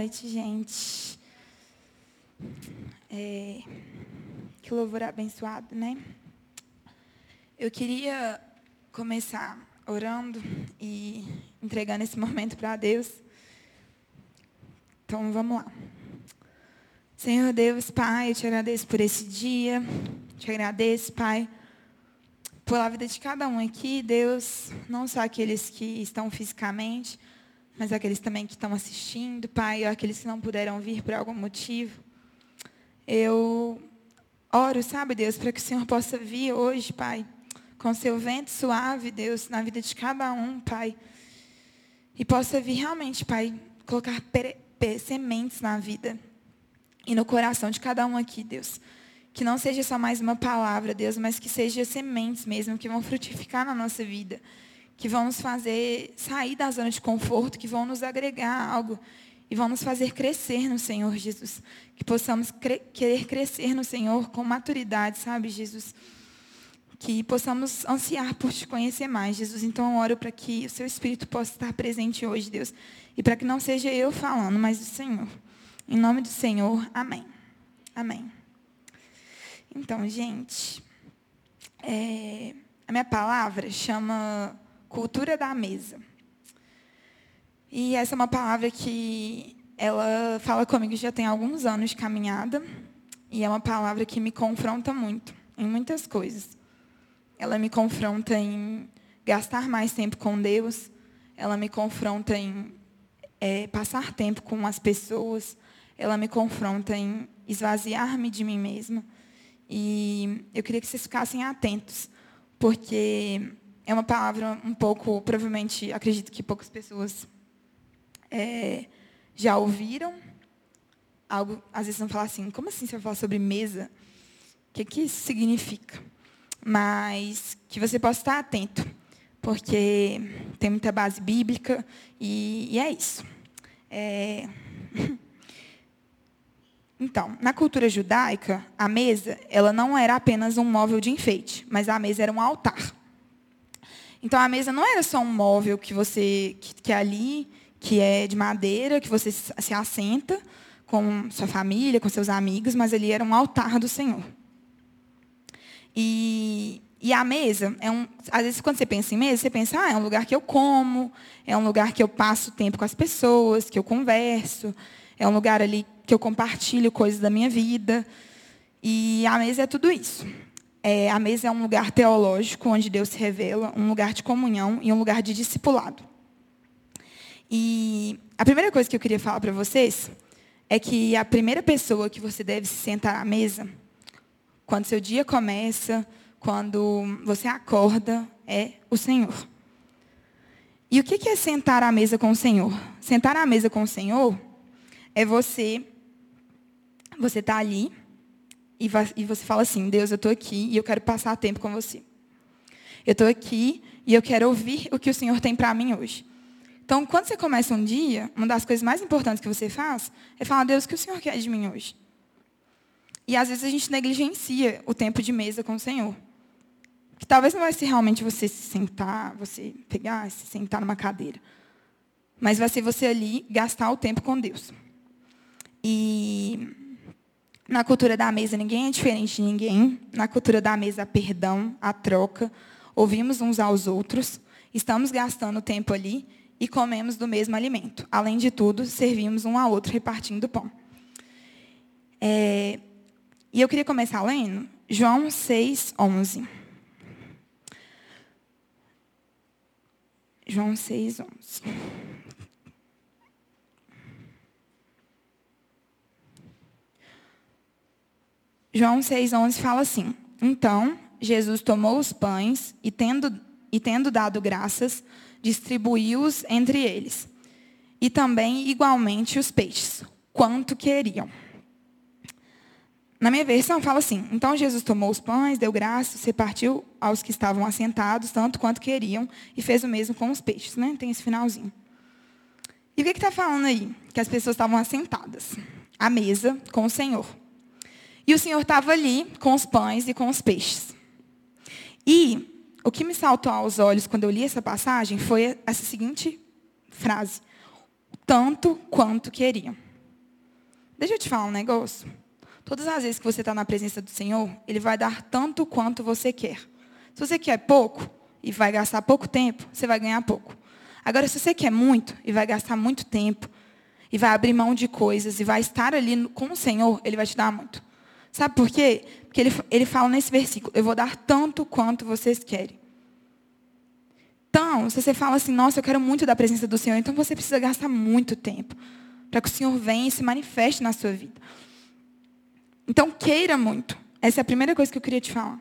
noite, gente. É, que louvor abençoado, né? Eu queria começar orando e entregando esse momento para Deus. Então vamos lá. Senhor Deus, Pai, eu te agradeço por esse dia. Te agradeço, Pai, pela vida de cada um aqui, Deus, não só aqueles que estão fisicamente, mas aqueles também que estão assistindo, Pai, aqueles que não puderam vir por algum motivo. Eu oro, sabe, Deus, para que o Senhor possa vir hoje, Pai, com seu vento suave, Deus, na vida de cada um, Pai. E possa vir realmente, Pai, colocar sementes na vida e no coração de cada um aqui, Deus. Que não seja só mais uma palavra, Deus, mas que seja sementes mesmo que vão frutificar na nossa vida que vão nos fazer sair da zona de conforto, que vão nos agregar algo e vão nos fazer crescer no Senhor Jesus. Que possamos cre querer crescer no Senhor com maturidade, sabe, Jesus? Que possamos ansiar por te conhecer mais, Jesus. Então, eu oro para que o seu Espírito possa estar presente hoje, Deus. E para que não seja eu falando, mas o Senhor. Em nome do Senhor, amém. Amém. Então, gente, é, a minha palavra chama cultura da mesa. E essa é uma palavra que ela fala comigo já tem alguns anos de caminhada. E é uma palavra que me confronta muito, em muitas coisas. Ela me confronta em gastar mais tempo com Deus. Ela me confronta em é, passar tempo com as pessoas. Ela me confronta em esvaziar-me de mim mesma. E eu queria que vocês ficassem atentos, porque é uma palavra um pouco, provavelmente, acredito que poucas pessoas é, já ouviram. Algo, às vezes vão falar assim, como assim você vai falar sobre mesa? O que, que isso significa? Mas que você possa estar atento, porque tem muita base bíblica e, e é isso. É... Então, na cultura judaica, a mesa ela não era apenas um móvel de enfeite, mas a mesa era um altar. Então a mesa não era só um móvel que você que, que é ali, que é de madeira, que você se assenta com sua família, com seus amigos, mas ali era um altar do Senhor. E, e a mesa é um, às vezes quando você pensa em mesa, você pensa, ah, é um lugar que eu como, é um lugar que eu passo tempo com as pessoas, que eu converso, é um lugar ali que eu compartilho coisas da minha vida. E a mesa é tudo isso. É, a mesa é um lugar teológico onde Deus se revela, um lugar de comunhão e um lugar de discipulado. E a primeira coisa que eu queria falar para vocês é que a primeira pessoa que você deve se sentar à mesa, quando seu dia começa, quando você acorda, é o Senhor. E o que é sentar à mesa com o Senhor? Sentar à mesa com o Senhor é você, você está ali, e, vai, e você fala assim: Deus, eu estou aqui e eu quero passar tempo com você. Eu estou aqui e eu quero ouvir o que o Senhor tem para mim hoje. Então, quando você começa um dia, uma das coisas mais importantes que você faz é falar: Deus, o que o Senhor quer de mim hoje? E às vezes a gente negligencia o tempo de mesa com o Senhor. Que talvez não vai ser realmente você se sentar, você pegar, se sentar numa cadeira. Mas vai ser você ali gastar o tempo com Deus. E na cultura da mesa, ninguém é diferente de ninguém. Na cultura da mesa, perdão, a troca. Ouvimos uns aos outros. Estamos gastando tempo ali e comemos do mesmo alimento. Além de tudo, servimos um ao outro repartindo pão. É, e eu queria começar lendo João 6, 11. João 6, 11. João 6,11 fala assim: Então Jesus tomou os pães e, tendo, e tendo dado graças, distribuiu-os entre eles. E também, igualmente, os peixes, quanto queriam. Na minha versão, fala assim: Então Jesus tomou os pães, deu graças, repartiu aos que estavam assentados, tanto quanto queriam, e fez o mesmo com os peixes. Né? Tem esse finalzinho. E o que está falando aí? Que as pessoas estavam assentadas à mesa com o Senhor. E o Senhor estava ali com os pães e com os peixes. E o que me saltou aos olhos quando eu li essa passagem foi essa seguinte frase: tanto quanto queriam. Deixa eu te falar um negócio. Todas as vezes que você está na presença do Senhor, Ele vai dar tanto quanto você quer. Se você quer pouco e vai gastar pouco tempo, você vai ganhar pouco. Agora, se você quer muito e vai gastar muito tempo, e vai abrir mão de coisas, e vai estar ali com o Senhor, Ele vai te dar muito. Sabe por quê? Porque ele, ele fala nesse versículo: Eu vou dar tanto quanto vocês querem. Então, se você fala assim, nossa, eu quero muito da presença do Senhor, então você precisa gastar muito tempo para que o Senhor venha e se manifeste na sua vida. Então, queira muito. Essa é a primeira coisa que eu queria te falar.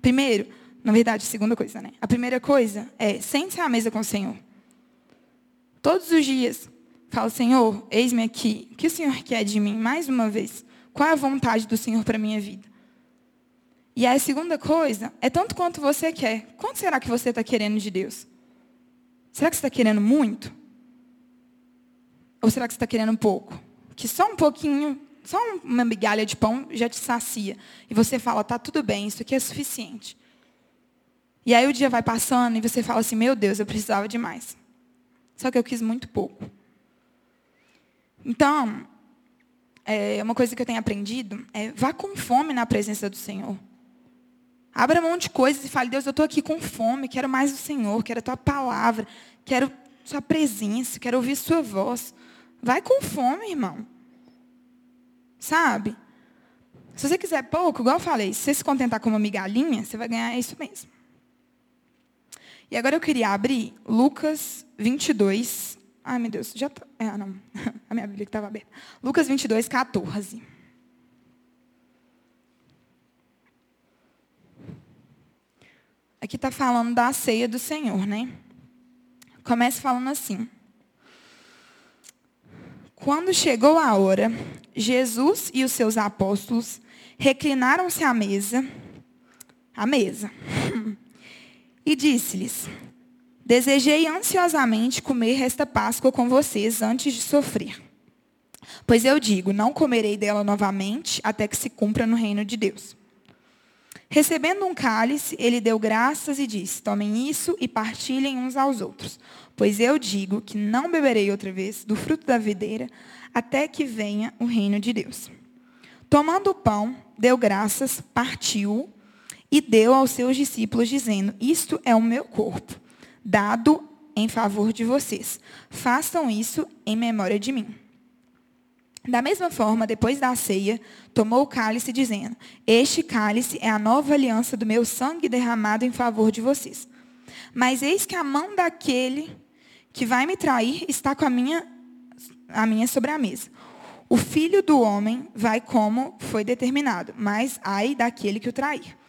Primeiro, na verdade, segunda coisa, né? A primeira coisa é sente-se à mesa com o Senhor. Todos os dias, fala, Senhor, eis-me aqui. O que o Senhor quer de mim? Mais uma vez. Qual é a vontade do Senhor para a minha vida? E a segunda coisa é tanto quanto você quer. Quanto será que você está querendo de Deus? Será que você está querendo muito? Ou será que você está querendo pouco? Que só um pouquinho, só uma migalha de pão já te sacia. E você fala, tá tudo bem, isso aqui é suficiente. E aí o dia vai passando e você fala assim, meu Deus, eu precisava de mais. Só que eu quis muito pouco. Então, é, uma coisa que eu tenho aprendido é vá com fome na presença do Senhor. Abra mão de coisas e fale, Deus, eu estou aqui com fome, quero mais do Senhor, quero a tua palavra, quero sua presença, quero ouvir sua voz. Vai com fome, irmão. Sabe? Se você quiser pouco, igual eu falei, se você se contentar com uma migalhinha, você vai ganhar isso mesmo. E agora eu queria abrir Lucas 22. Ai, meu Deus, já tá... É, não. A minha Bíblia que estava aberta. Lucas 22, 14. Aqui está falando da ceia do Senhor, né? Começa falando assim. Quando chegou a hora, Jesus e os seus apóstolos reclinaram-se à mesa, à mesa, e disse-lhes: Desejei ansiosamente comer esta Páscoa com vocês antes de sofrer. Pois eu digo: não comerei dela novamente até que se cumpra no reino de Deus. Recebendo um cálice, ele deu graças e disse: Tomem isso e partilhem uns aos outros. Pois eu digo que não beberei outra vez do fruto da videira até que venha o reino de Deus. Tomando o pão, deu graças, partiu e deu aos seus discípulos, dizendo: Isto é o meu corpo, dado em favor de vocês. Façam isso em memória de mim. Da mesma forma, depois da ceia, tomou o cálice, dizendo: Este cálice é a nova aliança do meu sangue derramado em favor de vocês. Mas eis que a mão daquele que vai me trair está com a minha, a minha sobre a mesa. O filho do homem vai como foi determinado, mas ai daquele que o trair.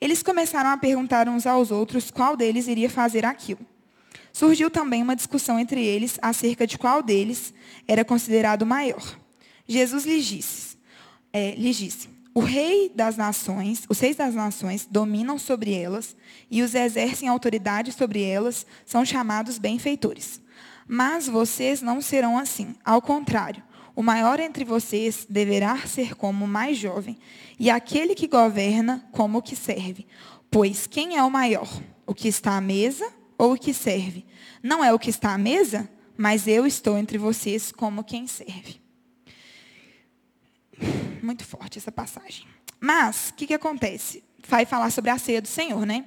Eles começaram a perguntar uns aos outros qual deles iria fazer aquilo. Surgiu também uma discussão entre eles acerca de qual deles era considerado maior. Jesus lhes disse, é, lhes disse o rei das nações, os reis das nações dominam sobre elas e os exercem autoridade sobre elas, são chamados benfeitores. Mas vocês não serão assim. Ao contrário, o maior entre vocês deverá ser como o mais jovem, e aquele que governa como o que serve. Pois quem é o maior? O que está à mesa ou o que serve? Não é o que está à mesa, mas eu estou entre vocês como quem serve. Muito forte essa passagem. Mas, o que, que acontece? Vai falar sobre a ceia do Senhor, né?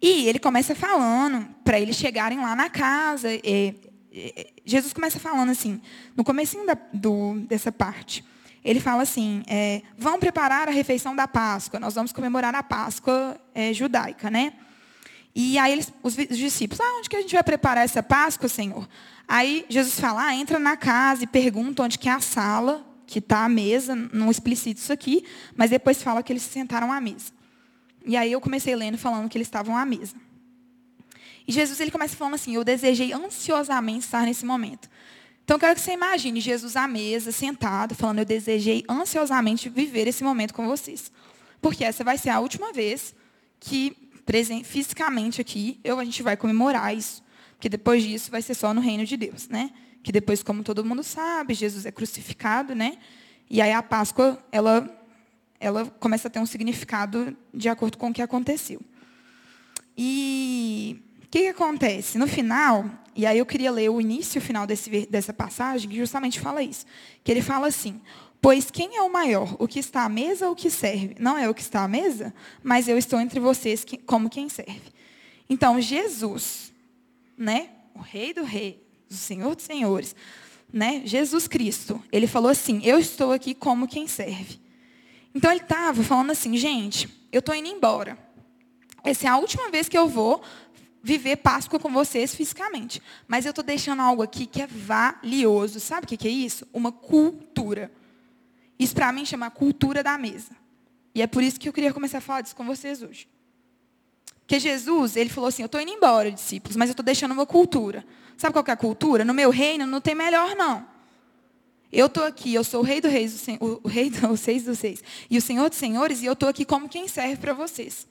E ele começa falando para eles chegarem lá na casa. E, e, Jesus começa falando assim, no comecinho da, do, dessa parte. Ele fala assim, é, vão preparar a refeição da Páscoa. Nós vamos comemorar a Páscoa é, judaica, né? E aí eles, os, os discípulos, ah, onde que a gente vai preparar essa Páscoa, Senhor? Aí Jesus fala, ah, entra na casa e pergunta onde que é a sala que está à mesa, não explicita isso aqui, mas depois fala que eles se sentaram à mesa. E aí eu comecei lendo falando que eles estavam à mesa. E Jesus ele começa falando assim: Eu desejei ansiosamente estar nesse momento. Então eu quero que você imagine Jesus à mesa, sentado, falando: Eu desejei ansiosamente viver esse momento com vocês. Porque essa vai ser a última vez que, fisicamente aqui, eu, a gente vai comemorar isso. Porque depois disso vai ser só no reino de Deus, né? que depois, como todo mundo sabe, Jesus é crucificado, né? E aí a Páscoa, ela, ela começa a ter um significado de acordo com o que aconteceu. E O que, que acontece? No final, e aí eu queria ler o início e o final desse, dessa passagem, que justamente fala isso. Que ele fala assim: Pois quem é o maior, o que está à mesa ou o que serve? Não é o que está à mesa, mas eu estou entre vocês como quem serve. Então, Jesus, né, o Rei do Rei, o Senhor dos Senhores, né, Jesus Cristo, ele falou assim: Eu estou aqui como quem serve. Então, ele estava falando assim: Gente, eu estou indo embora. Essa é a última vez que eu vou viver Páscoa com vocês fisicamente. Mas eu estou deixando algo aqui que é valioso. Sabe o que é isso? Uma cultura. Isso para mim chama cultura da mesa. E é por isso que eu queria começar a falar disso com vocês hoje. Porque Jesus, ele falou assim: Eu estou indo embora, discípulos, mas eu estou deixando uma cultura. Sabe qual é a cultura? No meu reino não tem melhor, não. Eu estou aqui, eu sou o rei, do reis, o rei dos seis dos seis. E o Senhor dos senhores, e eu estou aqui como quem serve para vocês.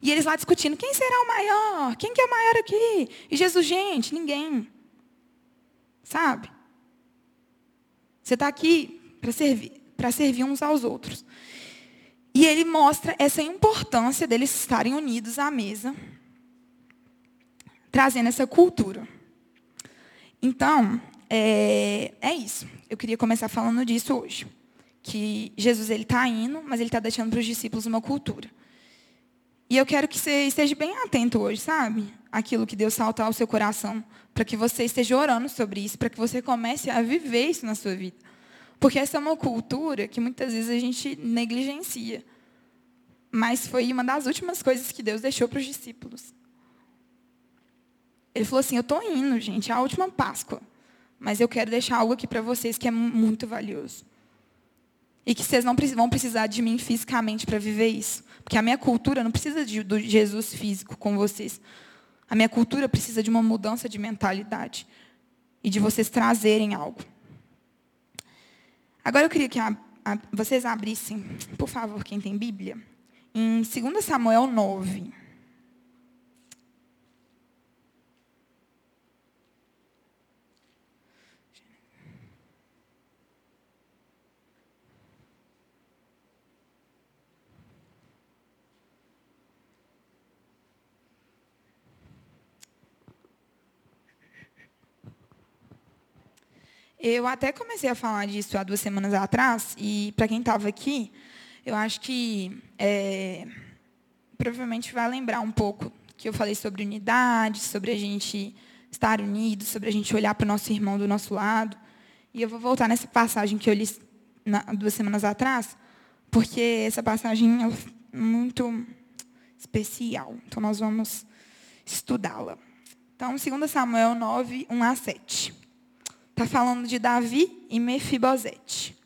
E eles lá discutindo, quem será o maior? Quem que é o maior aqui? E Jesus, gente, ninguém. Sabe? Você está aqui para servir, para servir uns aos outros. E ele mostra essa importância deles estarem unidos à mesa, trazendo essa cultura. Então, é, é isso. Eu queria começar falando disso hoje. Que Jesus ele está indo, mas ele está deixando para os discípulos uma cultura. E eu quero que você esteja bem atento hoje, sabe? Aquilo que Deus salta ao seu coração. Para que você esteja orando sobre isso, para que você comece a viver isso na sua vida. Porque essa é uma cultura que muitas vezes a gente negligencia. Mas foi uma das últimas coisas que Deus deixou para os discípulos. Ele falou assim: Eu estou indo, gente, é a última Páscoa. Mas eu quero deixar algo aqui para vocês que é muito valioso. E que vocês não vão precisar de mim fisicamente para viver isso. Porque a minha cultura não precisa de, do Jesus físico com vocês. A minha cultura precisa de uma mudança de mentalidade. E de vocês trazerem algo. Agora eu queria que a, a, vocês abrissem, por favor, quem tem Bíblia, em 2 Samuel 9. Eu até comecei a falar disso há duas semanas atrás, e para quem estava aqui, eu acho que é, provavelmente vai lembrar um pouco que eu falei sobre unidade, sobre a gente estar unido, sobre a gente olhar para o nosso irmão do nosso lado. E eu vou voltar nessa passagem que eu li na, duas semanas atrás, porque essa passagem é muito especial. Então, nós vamos estudá-la. Então, 2 Samuel 9, 1 a 7. Está falando de Davi e Mefibosete.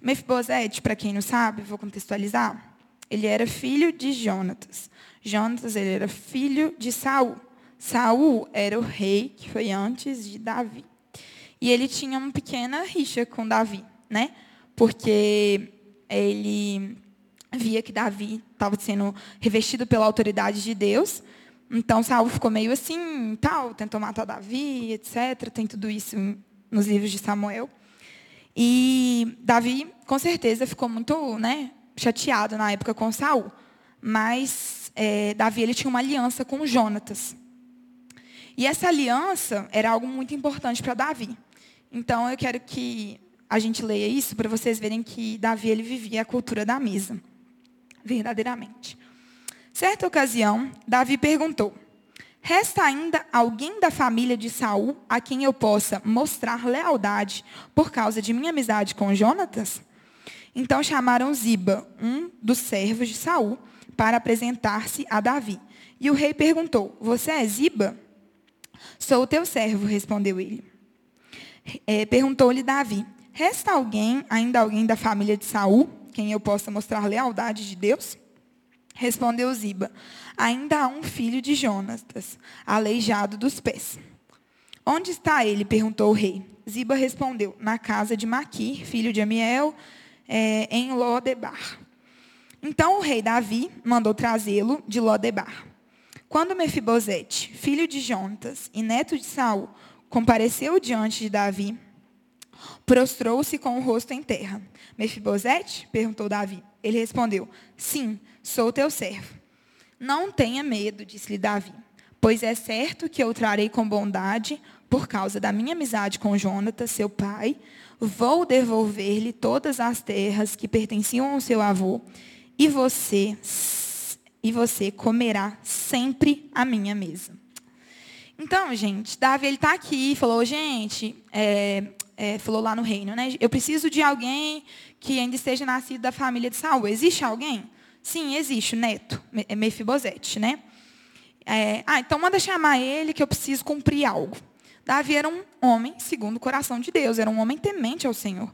Mefibosete, para quem não sabe, vou contextualizar. Ele era filho de Jonatas. Jonatas ele era filho de Saul. Saul era o rei que foi antes de Davi. E ele tinha uma pequena rixa com Davi, né? Porque ele via que Davi estava sendo revestido pela autoridade de Deus então Saul ficou meio assim, tal, tentou matar Davi, etc. Tem tudo isso nos livros de Samuel. E Davi, com certeza, ficou muito, né, chateado na época com Saul. Mas é, Davi ele tinha uma aliança com Jonatas. E essa aliança era algo muito importante para Davi. Então eu quero que a gente leia isso para vocês verem que Davi ele vivia a cultura da mesa, verdadeiramente. Certa ocasião, Davi perguntou: Resta ainda alguém da família de Saul a quem eu possa mostrar lealdade por causa de minha amizade com Jonatas? Então chamaram Ziba, um dos servos de Saul, para apresentar-se a Davi. E o rei perguntou: Você é Ziba? Sou o teu servo, respondeu ele. É, Perguntou-lhe Davi: Resta alguém, ainda alguém da família de Saul, quem eu possa mostrar lealdade de Deus? Respondeu Ziba: Ainda há um filho de Jonatas, aleijado dos pés. Onde está ele? perguntou o rei. Ziba respondeu: Na casa de Maquir, filho de Amiel, é, em Lodebar. Então o rei Davi mandou trazê-lo de Lodebar. Quando Mefibosete, filho de Jonatas e neto de Saul, compareceu diante de Davi, prostrou-se com o rosto em terra. Mefibosete? perguntou Davi. Ele respondeu: Sim, sou teu servo. Não tenha medo, disse-lhe Davi, Pois é certo que eu trarei com bondade, por causa da minha amizade com Jonatas, seu pai, vou devolver-lhe todas as terras que pertenciam ao seu avô, e você e você comerá sempre a minha mesa. Então, gente, Davi ele está aqui e falou, gente, é, é, falou lá no reino, né? Eu preciso de alguém que ainda esteja nascido da família de Saul. Existe alguém? Sim, existe, o neto, é Mefibosete, né? É, ah, então manda chamar ele que eu preciso cumprir algo. Davi era um homem segundo o coração de Deus, era um homem temente ao Senhor.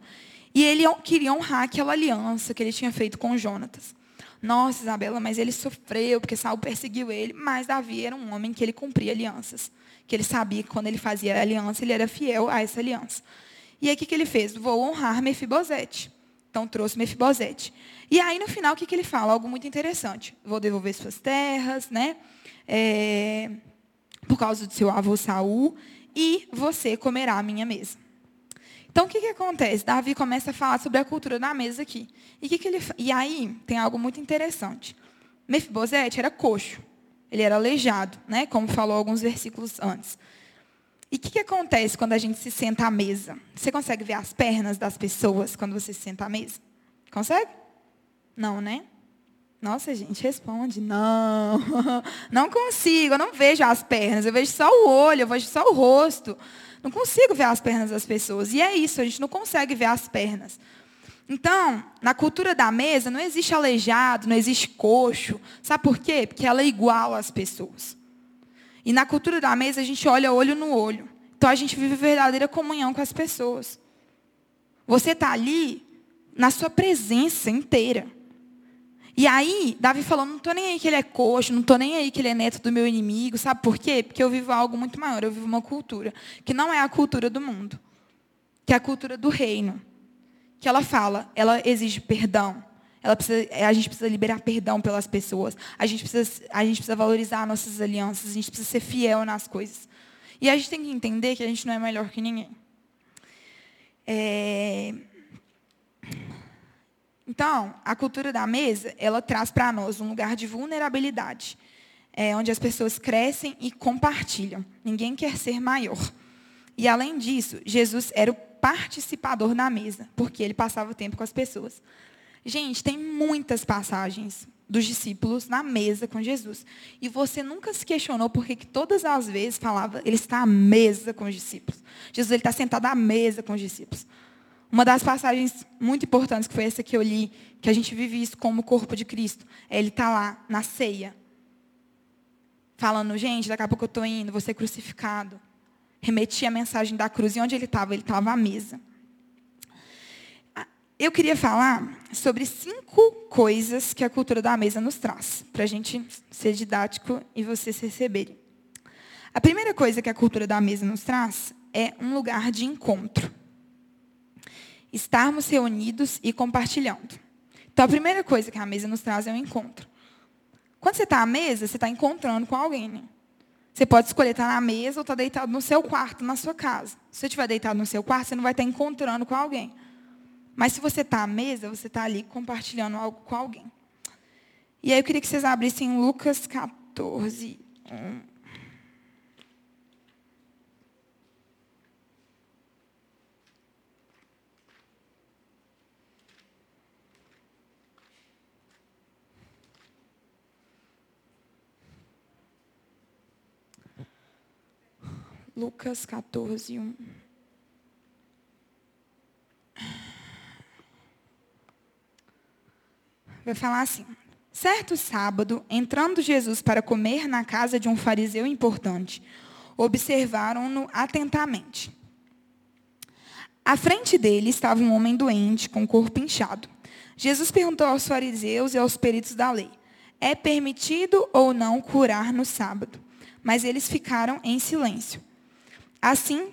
E ele queria honrar aquela aliança que ele tinha feito com Jonatas. Nossa, Isabela, mas ele sofreu porque Saul perseguiu ele. Mas Davi era um homem que ele cumpria alianças. Que ele sabia que quando ele fazia aliança, ele era fiel a essa aliança. E aí o que, que ele fez? Vou honrar Mefibosete. Então trouxe Mefibosete. E aí no final o que, que ele fala? Algo muito interessante. Vou devolver suas terras, né? É, por causa do seu avô Saul, e você comerá a minha mesa. Então, o que, que acontece? Davi começa a falar sobre a cultura da mesa aqui. E, que que ele, e aí, tem algo muito interessante. Mefibosete era coxo. Ele era aleijado, né? como falou alguns versículos antes. E o que, que acontece quando a gente se senta à mesa? Você consegue ver as pernas das pessoas quando você se senta à mesa? Consegue? Não, né? Nossa, gente, responde. Não, não consigo, eu não vejo as pernas, eu vejo só o olho, eu vejo só o rosto. Não consigo ver as pernas das pessoas. E é isso, a gente não consegue ver as pernas. Então, na cultura da mesa, não existe aleijado, não existe coxo. Sabe por quê? Porque ela é igual às pessoas. E na cultura da mesa, a gente olha olho no olho. Então, a gente vive verdadeira comunhão com as pessoas. Você está ali na sua presença inteira. E aí, Davi falou, não estou nem aí que ele é coxo, não estou nem aí que ele é neto do meu inimigo. Sabe por quê? Porque eu vivo algo muito maior, eu vivo uma cultura, que não é a cultura do mundo, que é a cultura do reino. Que ela fala, ela exige perdão. Precisa, a gente precisa liberar perdão pelas pessoas. A gente, precisa, a gente precisa valorizar nossas alianças. A gente precisa ser fiel nas coisas. E a gente tem que entender que a gente não é melhor que ninguém. É... Então, a cultura da mesa, ela traz para nós um lugar de vulnerabilidade, é, onde as pessoas crescem e compartilham. Ninguém quer ser maior. E, além disso, Jesus era o participador na mesa, porque ele passava o tempo com as pessoas. Gente, tem muitas passagens dos discípulos na mesa com Jesus. E você nunca se questionou por que todas as vezes falava, ele está à mesa com os discípulos. Jesus ele está sentado à mesa com os discípulos. Uma das passagens muito importantes, que foi essa que eu li, que a gente vive isso como o corpo de Cristo, é ele está lá na ceia, falando, gente, daqui a pouco eu estou indo, vou ser crucificado. Remetia a mensagem da cruz. E onde ele estava? Ele estava à mesa. Eu queria falar sobre cinco coisas que a cultura da mesa nos traz, para a gente ser didático e vocês receberem. A primeira coisa que a cultura da mesa nos traz é um lugar de encontro estarmos reunidos e compartilhando. Então, a primeira coisa que a mesa nos traz é o um encontro. Quando você está à mesa, você está encontrando com alguém. Né? Você pode escolher estar na mesa ou estar deitado no seu quarto, na sua casa. Se você estiver deitado no seu quarto, você não vai estar encontrando com alguém. Mas se você está à mesa, você está ali compartilhando algo com alguém. E aí eu queria que vocês abrissem Lucas 14, 1. Lucas 14, 1. Vai falar assim: Certo sábado, entrando Jesus para comer na casa de um fariseu importante, observaram-no atentamente. À frente dele estava um homem doente, com o corpo inchado. Jesus perguntou aos fariseus e aos peritos da lei: É permitido ou não curar no sábado? Mas eles ficaram em silêncio. Assim,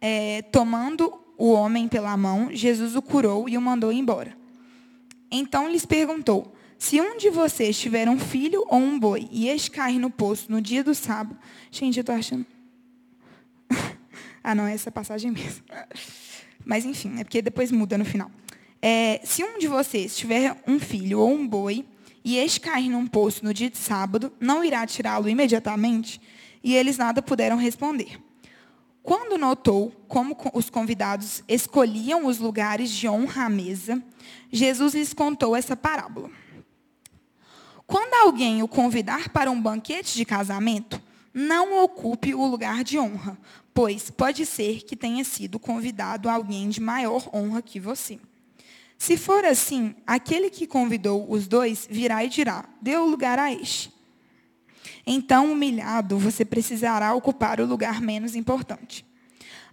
é, tomando o homem pela mão, Jesus o curou e o mandou embora. Então lhes perguntou: Se um de vocês tiver um filho ou um boi e este cair no poço no dia do sábado. Gente, eu estou achando. ah, não, é essa passagem mesmo. Mas enfim, é porque depois muda no final. É, se um de vocês tiver um filho ou um boi e este cair num poço no dia de sábado, não irá tirá-lo imediatamente? e eles nada puderam responder. Quando notou como os convidados escolhiam os lugares de honra à mesa, Jesus lhes contou essa parábola. Quando alguém o convidar para um banquete de casamento, não ocupe o lugar de honra, pois pode ser que tenha sido convidado alguém de maior honra que você. Se for assim, aquele que convidou os dois virá e dirá: o lugar a este. Então, humilhado, você precisará ocupar o lugar menos importante.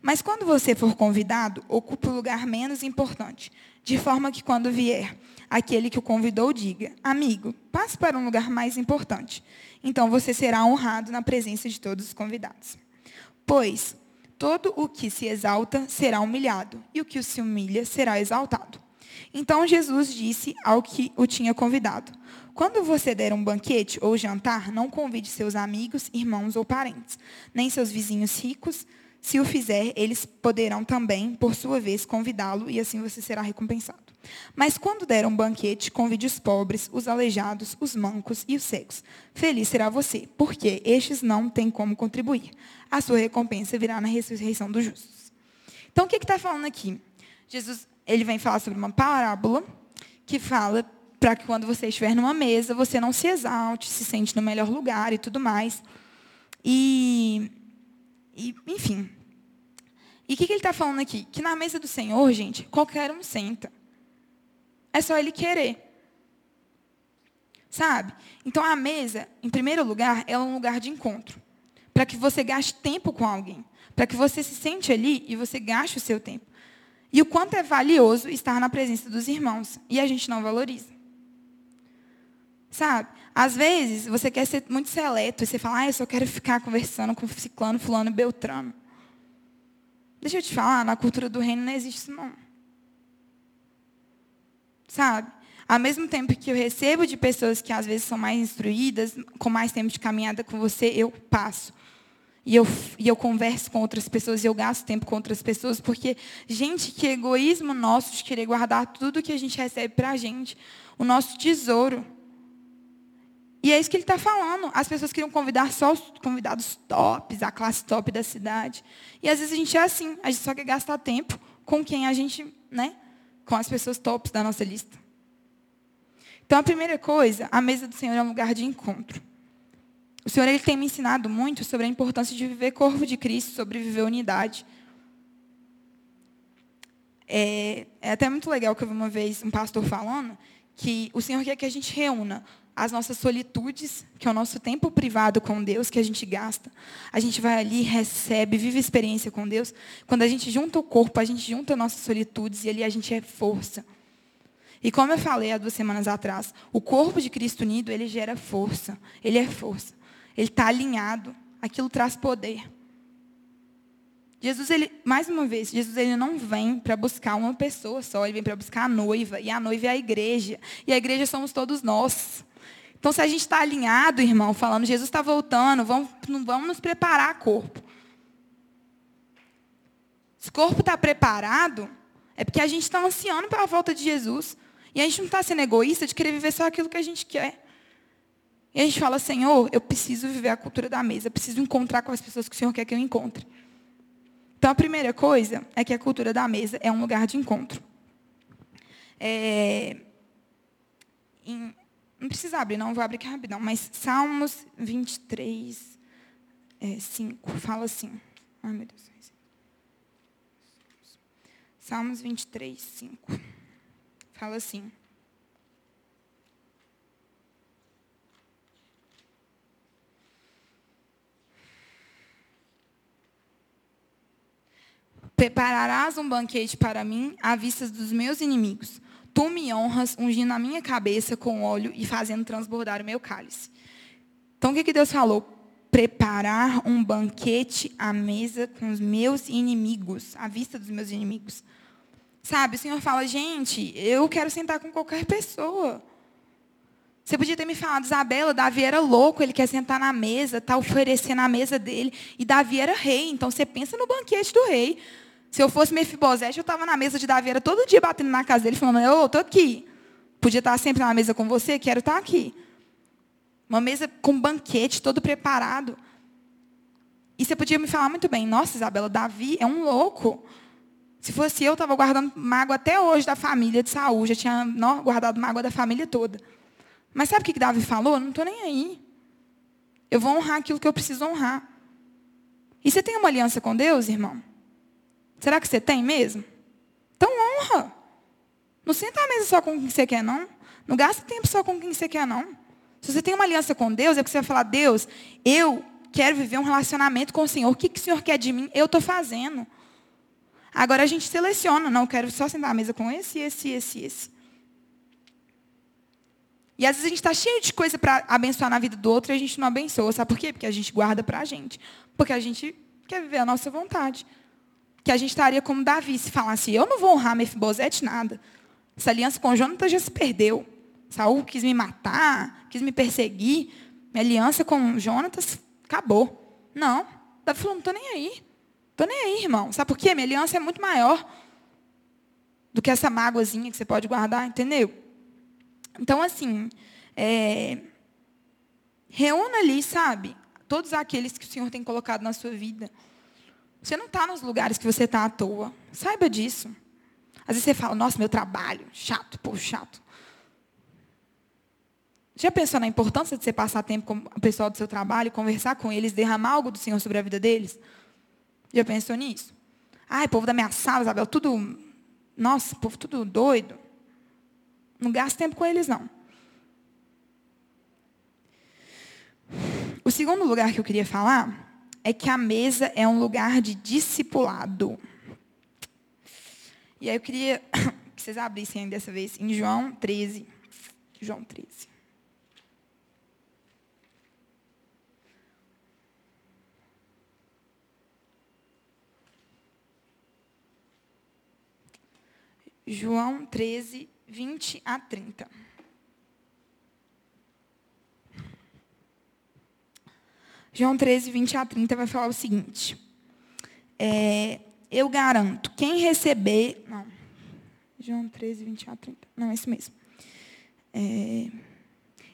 Mas quando você for convidado, ocupe o lugar menos importante, de forma que quando vier aquele que o convidou diga: Amigo, passe para um lugar mais importante. Então você será honrado na presença de todos os convidados. Pois todo o que se exalta será humilhado, e o que se humilha será exaltado. Então Jesus disse ao que o tinha convidado: Quando você der um banquete ou jantar, não convide seus amigos, irmãos ou parentes, nem seus vizinhos ricos. Se o fizer, eles poderão também, por sua vez, convidá-lo, e assim você será recompensado. Mas quando der um banquete, convide os pobres, os aleijados, os mancos e os cegos. Feliz será você, porque estes não têm como contribuir. A sua recompensa virá na ressurreição dos justos. Então, o que está falando aqui? Jesus ele vem falar sobre uma parábola que fala para que quando você estiver numa mesa, você não se exalte, se sente no melhor lugar e tudo mais. E, e enfim. E o que, que ele está falando aqui? Que na mesa do Senhor, gente, qualquer um senta. É só ele querer. Sabe? Então a mesa, em primeiro lugar, é um lugar de encontro. Para que você gaste tempo com alguém. Para que você se sente ali e você gaste o seu tempo. E o quanto é valioso estar na presença dos irmãos. E a gente não valoriza. Sabe? Às vezes, você quer ser muito seleto. E você fala, ah, eu só quero ficar conversando com ciclano, fulano, beltrano. Deixa eu te falar, na cultura do reino não existe isso não. Sabe? Ao mesmo tempo que eu recebo de pessoas que às vezes são mais instruídas, com mais tempo de caminhada com você, eu passo. E eu, e eu converso com outras pessoas e eu gasto tempo com outras pessoas, porque, gente, que egoísmo nosso de querer guardar tudo que a gente recebe para a gente, o nosso tesouro. E é isso que ele está falando. As pessoas queriam convidar só os convidados tops, a classe top da cidade. E às vezes a gente é assim, a gente só quer gastar tempo com quem a gente, né? Com as pessoas tops da nossa lista. Então a primeira coisa, a mesa do Senhor é um lugar de encontro. O Senhor ele tem me ensinado muito sobre a importância de viver corpo de Cristo, sobre viver unidade. É, é, até muito legal que eu vi uma vez um pastor falando que o Senhor quer que a gente reúna as nossas solitudes, que é o nosso tempo privado com Deus, que a gente gasta. A gente vai ali, recebe, vive experiência com Deus. Quando a gente junta o corpo, a gente junta nossas solitudes e ali a gente é força. E como eu falei há duas semanas atrás, o corpo de Cristo unido, ele gera força. Ele é força. Ele está alinhado. Aquilo traz poder. Jesus, ele, mais uma vez, Jesus ele não vem para buscar uma pessoa só, ele vem para buscar a noiva. E a noiva é a igreja. E a igreja somos todos nós. Então, se a gente está alinhado, irmão, falando, Jesus está voltando, vamos, vamos nos preparar, corpo. Se o corpo está preparado, é porque a gente está ansiando pela volta de Jesus. E a gente não está sendo egoísta de querer viver só aquilo que a gente quer. E a gente fala, Senhor, eu preciso viver a cultura da mesa, eu preciso encontrar com as pessoas que o Senhor quer que eu encontre. Então, a primeira coisa é que a cultura da mesa é um lugar de encontro. É, em, não precisa abrir, não, vou abrir aqui rapidão, mas Salmos 23, é, 5, fala assim. Ai, meu Deus. Salmos 23, 5. Fala assim. Prepararás um banquete para mim à vista dos meus inimigos. Tu me honras, ungindo a minha cabeça com óleo e fazendo transbordar o meu cálice. Então, o que, que Deus falou? Preparar um banquete à mesa com os meus inimigos, à vista dos meus inimigos. Sabe, o Senhor fala, gente, eu quero sentar com qualquer pessoa. Você podia ter me falado, Isabela, Davi era louco, ele quer sentar na mesa, está oferecendo a mesa dele. E Davi era rei, então você pensa no banquete do rei. Se eu fosse Mefibosete, eu estava na mesa de Davi, era todo dia batendo na casa dele, falando, eu estou aqui. Podia estar sempre na mesa com você, quero estar aqui. Uma mesa com banquete, todo preparado. E você podia me falar muito bem, nossa, Isabela, Davi é um louco. Se fosse eu, estava guardando mágoa até hoje da família de Saúl, já tinha não, guardado mágoa da família toda. Mas sabe o que, que Davi falou? Não estou nem aí. Eu vou honrar aquilo que eu preciso honrar. E você tem uma aliança com Deus, irmão? Será que você tem mesmo? Então honra. Não senta à mesa só com quem você quer, não. Não gasta tempo só com quem você quer, não. Se você tem uma aliança com Deus, é que você vai falar, Deus, eu quero viver um relacionamento com o Senhor. O que, que o Senhor quer de mim? Eu estou fazendo. Agora a gente seleciona. Não, quero só sentar à mesa com esse, esse, esse, esse. E às vezes a gente está cheio de coisa para abençoar na vida do outro e a gente não abençoa. Sabe por quê? Porque a gente guarda para a gente. Porque a gente quer viver a nossa vontade. Que a gente estaria como Davi se falasse, eu não vou honrar Mefibosete nada. Essa aliança com Jonathan já se perdeu. Saul quis me matar, quis me perseguir. Minha aliança com Jonatas acabou. Não. Davi falou, não estou nem aí. Estou nem aí, irmão. Sabe por quê? Minha aliança é muito maior do que essa mágoazinha que você pode guardar, entendeu? Então, assim, é, reúna ali, sabe? Todos aqueles que o Senhor tem colocado na sua vida. Você não está nos lugares que você está à toa. Saiba disso. Às vezes você fala, nossa, meu trabalho, chato, pô, chato. Já pensou na importância de você passar tempo com o pessoal do seu trabalho, conversar com eles, derramar algo do Senhor sobre a vida deles? Já pensou nisso? Ai, povo da minha sala, Isabel, tudo. Nossa, povo tudo doido. Não gasta tempo com eles, não. O segundo lugar que eu queria falar é que a mesa é um lugar de discipulado. E aí eu queria que vocês abrissem dessa vez em João 13. João 13. João 13, 20 a 30. João 13, 20 a 30 vai falar o seguinte. É, eu garanto, quem receber. Não. João 13, 20 a 30. Não, é isso mesmo. É,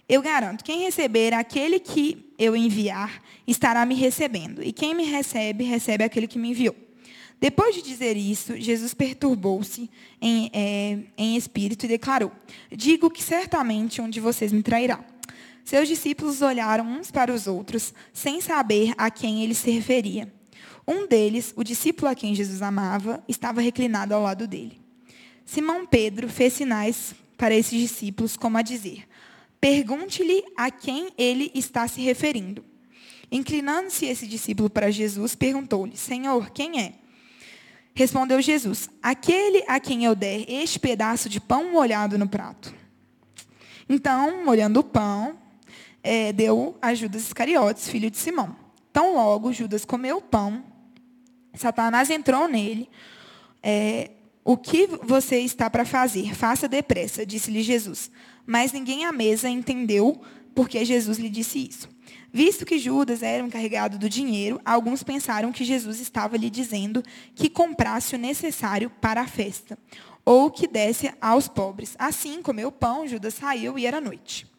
eu garanto, quem receber aquele que eu enviar, estará me recebendo. E quem me recebe, recebe aquele que me enviou. Depois de dizer isso, Jesus perturbou-se em, é, em espírito e declarou: Digo que certamente um de vocês me trairá. Seus discípulos olharam uns para os outros, sem saber a quem ele se referia. Um deles, o discípulo a quem Jesus amava, estava reclinado ao lado dele. Simão Pedro fez sinais para esses discípulos, como a dizer: Pergunte-lhe a quem ele está se referindo. Inclinando-se esse discípulo para Jesus, perguntou-lhe: Senhor, quem é? Respondeu Jesus: Aquele a quem eu der este pedaço de pão molhado no prato. Então, molhando o pão, é, deu a Judas Iscariotes, filho de Simão. Tão logo Judas comeu o pão, Satanás entrou nele. É, o que você está para fazer? Faça depressa, disse-lhe Jesus. Mas ninguém à mesa entendeu porque Jesus lhe disse isso. Visto que Judas era encarregado do dinheiro, alguns pensaram que Jesus estava lhe dizendo que comprasse o necessário para a festa, ou que desse aos pobres. Assim, comeu pão, Judas saiu e era noite.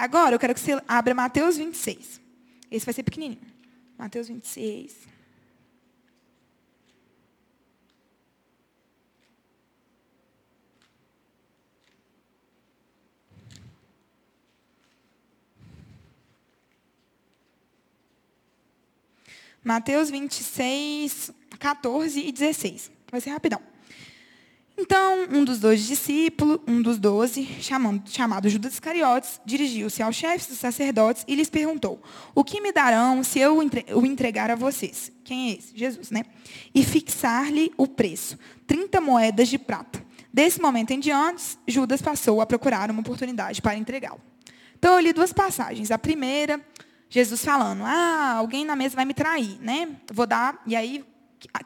Agora, eu quero que você abra Mateus 26. Esse vai ser pequenininho. Mateus 26. Mateus 26, 14 e 16. Vai ser rapidão. Então, um dos dois discípulos, um dos doze, chamado, chamado Judas Iscariotes, dirigiu-se aos chefes dos sacerdotes e lhes perguntou: O que me darão se eu o entregar a vocês? Quem é esse? Jesus, né? E fixar-lhe o preço: 30 moedas de prata. Desse momento em diante, Judas passou a procurar uma oportunidade para entregá-lo. Então, eu li duas passagens. A primeira Jesus falando, ah, alguém na mesa vai me trair, né? Vou dar, e aí,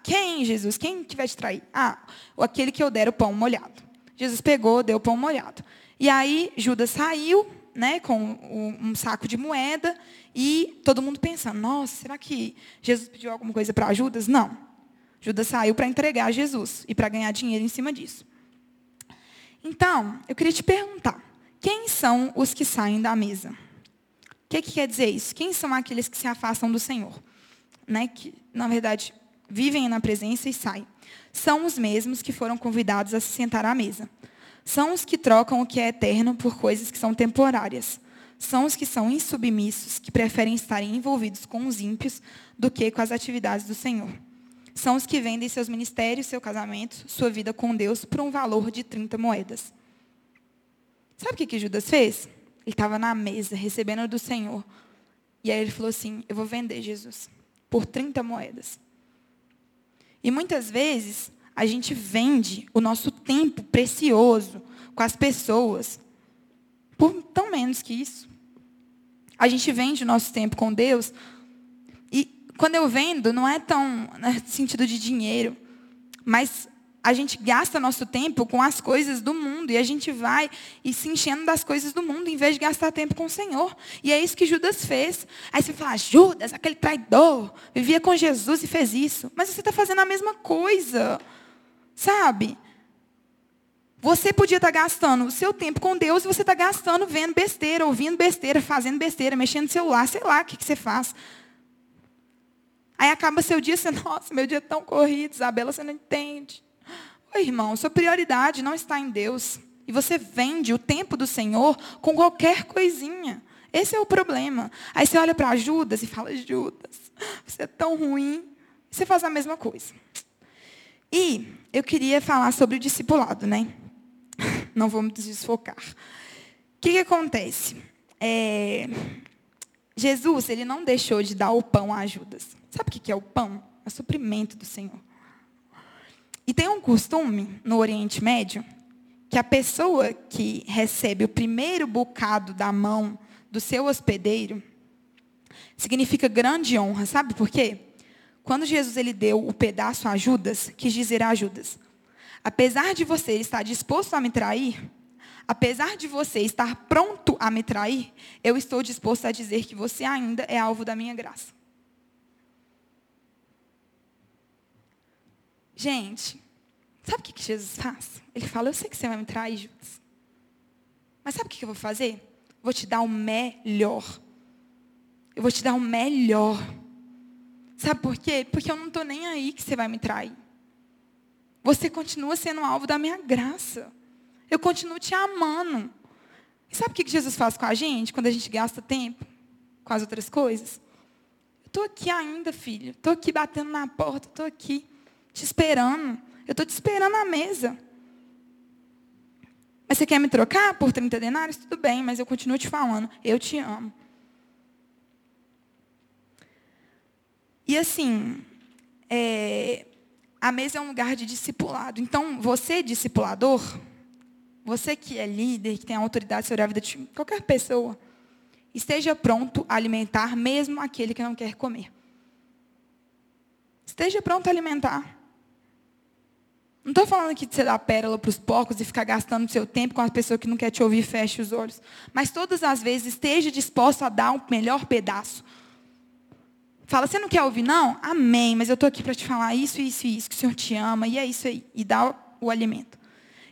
quem, Jesus? Quem que vai te trair? Ah, aquele que eu der o pão molhado. Jesus pegou, deu o pão molhado. E aí, Judas saiu, né, com um saco de moeda, e todo mundo pensando, nossa, será que Jesus pediu alguma coisa para Judas? Não. Judas saiu para entregar a Jesus e para ganhar dinheiro em cima disso. Então, eu queria te perguntar, quem são os que saem da mesa? que, que quer dizer isso? Quem são aqueles que se afastam do Senhor? né, que na verdade vivem na presença e saem, são os mesmos que foram convidados a se sentar à mesa. São os que trocam o que é eterno por coisas que são temporárias. São os que são insubmissos, que preferem estar envolvidos com os ímpios do que com as atividades do Senhor. São os que vendem seus ministérios, seu casamento, sua vida com Deus por um valor de 30 moedas. Sabe o que, que Judas fez? Ele estava na mesa, recebendo do Senhor. E aí ele falou assim: Eu vou vender Jesus por 30 moedas. E muitas vezes a gente vende o nosso tempo precioso com as pessoas por tão menos que isso. A gente vende o nosso tempo com Deus e quando eu vendo não é tão no né, sentido de dinheiro, mas a gente gasta nosso tempo com as coisas do mundo e a gente vai e se enchendo das coisas do mundo em vez de gastar tempo com o Senhor. E é isso que Judas fez. Aí você fala, Judas, aquele traidor, vivia com Jesus e fez isso. Mas você está fazendo a mesma coisa. Sabe? Você podia estar tá gastando o seu tempo com Deus e você está gastando vendo besteira, ouvindo besteira, fazendo besteira, mexendo no celular, sei lá o que, que você faz. Aí acaba seu dia, você, nossa, meu dia é tão corrido, Isabela, você não entende. Oi, irmão, sua prioridade não está em Deus. E você vende o tempo do Senhor com qualquer coisinha. Esse é o problema. Aí você olha para Judas e fala, Judas, você é tão ruim. Você faz a mesma coisa. E eu queria falar sobre o discipulado, né? Não vou me desfocar. O que, que acontece? É... Jesus, ele não deixou de dar o pão a Judas. Sabe o que é o pão? É o suprimento do Senhor. E tem um costume no Oriente Médio que a pessoa que recebe o primeiro bocado da mão do seu hospedeiro significa grande honra. Sabe por quê? Quando Jesus ele deu o pedaço a Judas, quis dizer a Judas: apesar de você estar disposto a me trair, apesar de você estar pronto a me trair, eu estou disposto a dizer que você ainda é alvo da minha graça. Gente, sabe o que Jesus faz? Ele fala: Eu sei que você vai me trair, Judas. Mas sabe o que eu vou fazer? Vou te dar o melhor. Eu vou te dar o melhor. Sabe por quê? Porque eu não estou nem aí que você vai me trair. Você continua sendo alvo da minha graça. Eu continuo te amando. E sabe o que Jesus faz com a gente quando a gente gasta tempo com as outras coisas? Eu estou aqui ainda, filho. Estou aqui batendo na porta. Estou aqui te esperando. Eu estou te esperando na mesa. Mas você quer me trocar por 30 denários? Tudo bem, mas eu continuo te falando. Eu te amo. E assim, é, a mesa é um lugar de discipulado. Então, você, discipulador, você que é líder, que tem autoridade sobre a vida de qualquer pessoa, esteja pronto a alimentar mesmo aquele que não quer comer. Esteja pronto a alimentar. Não estou falando aqui de você dar pérola para os porcos e ficar gastando seu tempo com as pessoas que não quer te ouvir, feche os olhos. Mas todas as vezes esteja disposto a dar um melhor pedaço. Fala, você não quer ouvir, não? Amém, mas eu estou aqui para te falar isso, isso e isso, que o Senhor te ama, e é isso aí. E dá o alimento.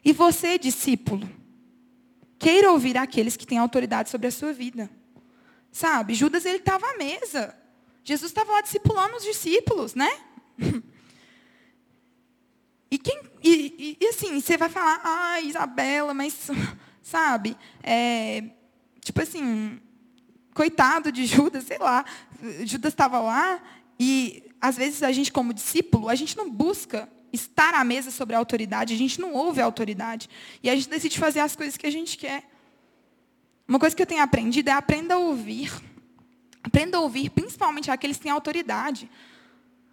E você, discípulo, queira ouvir aqueles que têm autoridade sobre a sua vida. Sabe, Judas ele estava à mesa. Jesus estava lá discipulando os discípulos, né? E, quem, e, e, e assim, você vai falar, ah, Isabela, mas, sabe, é, tipo assim, coitado de Judas, sei lá, Judas estava lá e às vezes a gente como discípulo, a gente não busca estar à mesa sobre a autoridade, a gente não ouve a autoridade e a gente decide fazer as coisas que a gente quer. Uma coisa que eu tenho aprendido é aprenda a ouvir. Aprenda a ouvir, principalmente aqueles que têm autoridade.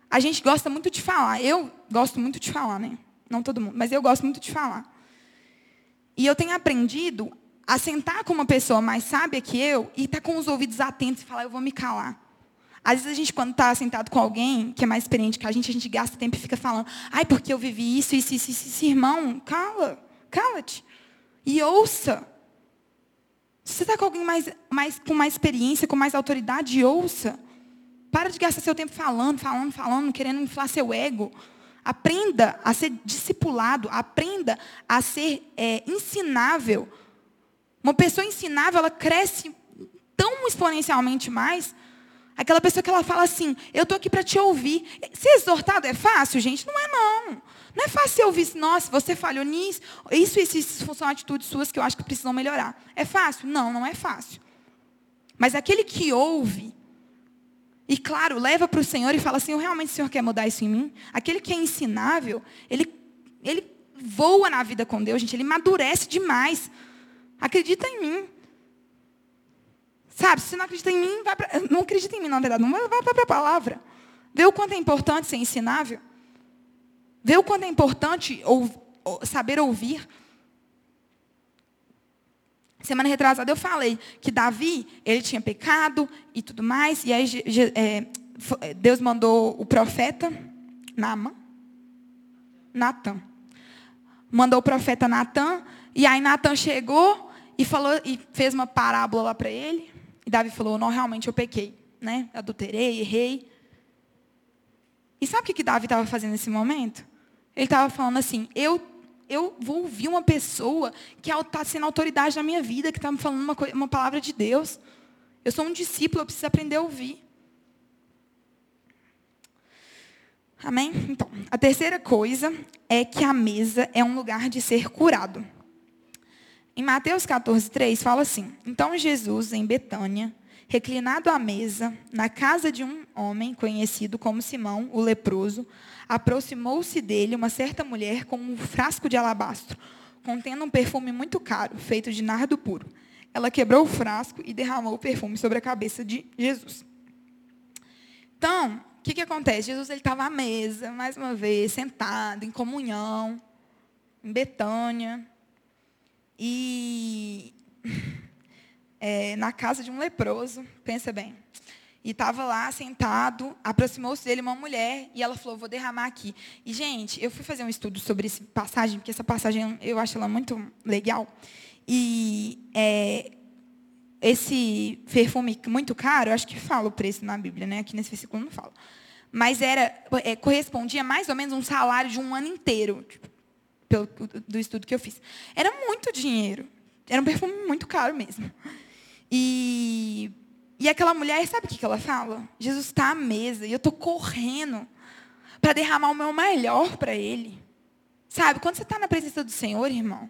A gente gosta muito de falar. Eu gosto muito de falar, né? Não todo mundo, mas eu gosto muito de falar. E eu tenho aprendido a sentar com uma pessoa mais sábia que eu e estar tá com os ouvidos atentos e falar, eu vou me calar. Às vezes a gente, quando está sentado com alguém que é mais experiente que a gente, a gente gasta tempo e fica falando, ai, porque eu vivi isso, isso, isso, isso, isso. irmão, cala, cala-te. E ouça. Se você está com alguém mais, mais, com mais experiência, com mais autoridade, ouça. Para de gastar seu tempo falando, falando, falando, querendo inflar seu ego. Aprenda a ser discipulado, aprenda a ser é, ensinável. Uma pessoa ensinável, ela cresce tão exponencialmente mais. Aquela pessoa que ela fala assim, eu estou aqui para te ouvir. Ser exortado é fácil, gente? Não é não. Não é fácil ouvir, nossa, você falhou nisso, isso, isso, isso são atitudes suas que eu acho que precisam melhorar. É fácil? Não, não é fácil. Mas aquele que ouve, e claro, leva para o Senhor e fala assim, realmente o Senhor quer mudar isso em mim? Aquele que é ensinável, ele, ele voa na vida com Deus, gente, ele amadurece demais. Acredita em mim. Sabe, se não acredita em mim, vai pra, não acredita em mim, na verdade, não vai para a palavra. Vê o quanto é importante ser ensinável. Vê o quanto é importante ou, ou, saber ouvir. Semana retrasada eu falei que Davi, ele tinha pecado e tudo mais, e aí é, Deus mandou o profeta Nama, Natan. Mandou o profeta Natan, e aí Natan chegou e falou e fez uma parábola lá para ele. E Davi falou: "Não, realmente eu pequei, né? Adulterei, errei". E sabe o que que Davi estava fazendo nesse momento? Ele estava falando assim: eu, eu vou ouvir uma pessoa que está sendo autoridade na minha vida, que está me falando uma, uma palavra de Deus. Eu sou um discípulo, eu preciso aprender a ouvir. Amém? Então, a terceira coisa é que a mesa é um lugar de ser curado. Em Mateus 14, 3, fala assim: Então Jesus, em Betânia, reclinado à mesa, na casa de um homem conhecido como Simão, o leproso, aproximou-se dele uma certa mulher com um frasco de alabastro, contendo um perfume muito caro, feito de nardo puro. Ela quebrou o frasco e derramou o perfume sobre a cabeça de Jesus. Então, o que, que acontece? Jesus estava à mesa, mais uma vez, sentado, em comunhão, em Betânia. E é, na casa de um leproso, pensa bem. E estava lá sentado, aproximou-se dele uma mulher e ela falou: Vou derramar aqui. E, gente, eu fui fazer um estudo sobre essa passagem, porque essa passagem eu acho ela muito legal. E é, esse perfume muito caro, acho que fala o preço na Bíblia, né? aqui nesse versículo não fala. Mas era, é, correspondia mais ou menos um salário de um ano inteiro, tipo, pelo, do estudo que eu fiz. Era muito dinheiro. Era um perfume muito caro mesmo. E, e aquela mulher, sabe o que ela fala? Jesus está à mesa e eu estou correndo para derramar o meu melhor para Ele. Sabe, quando você está na presença do Senhor, irmão,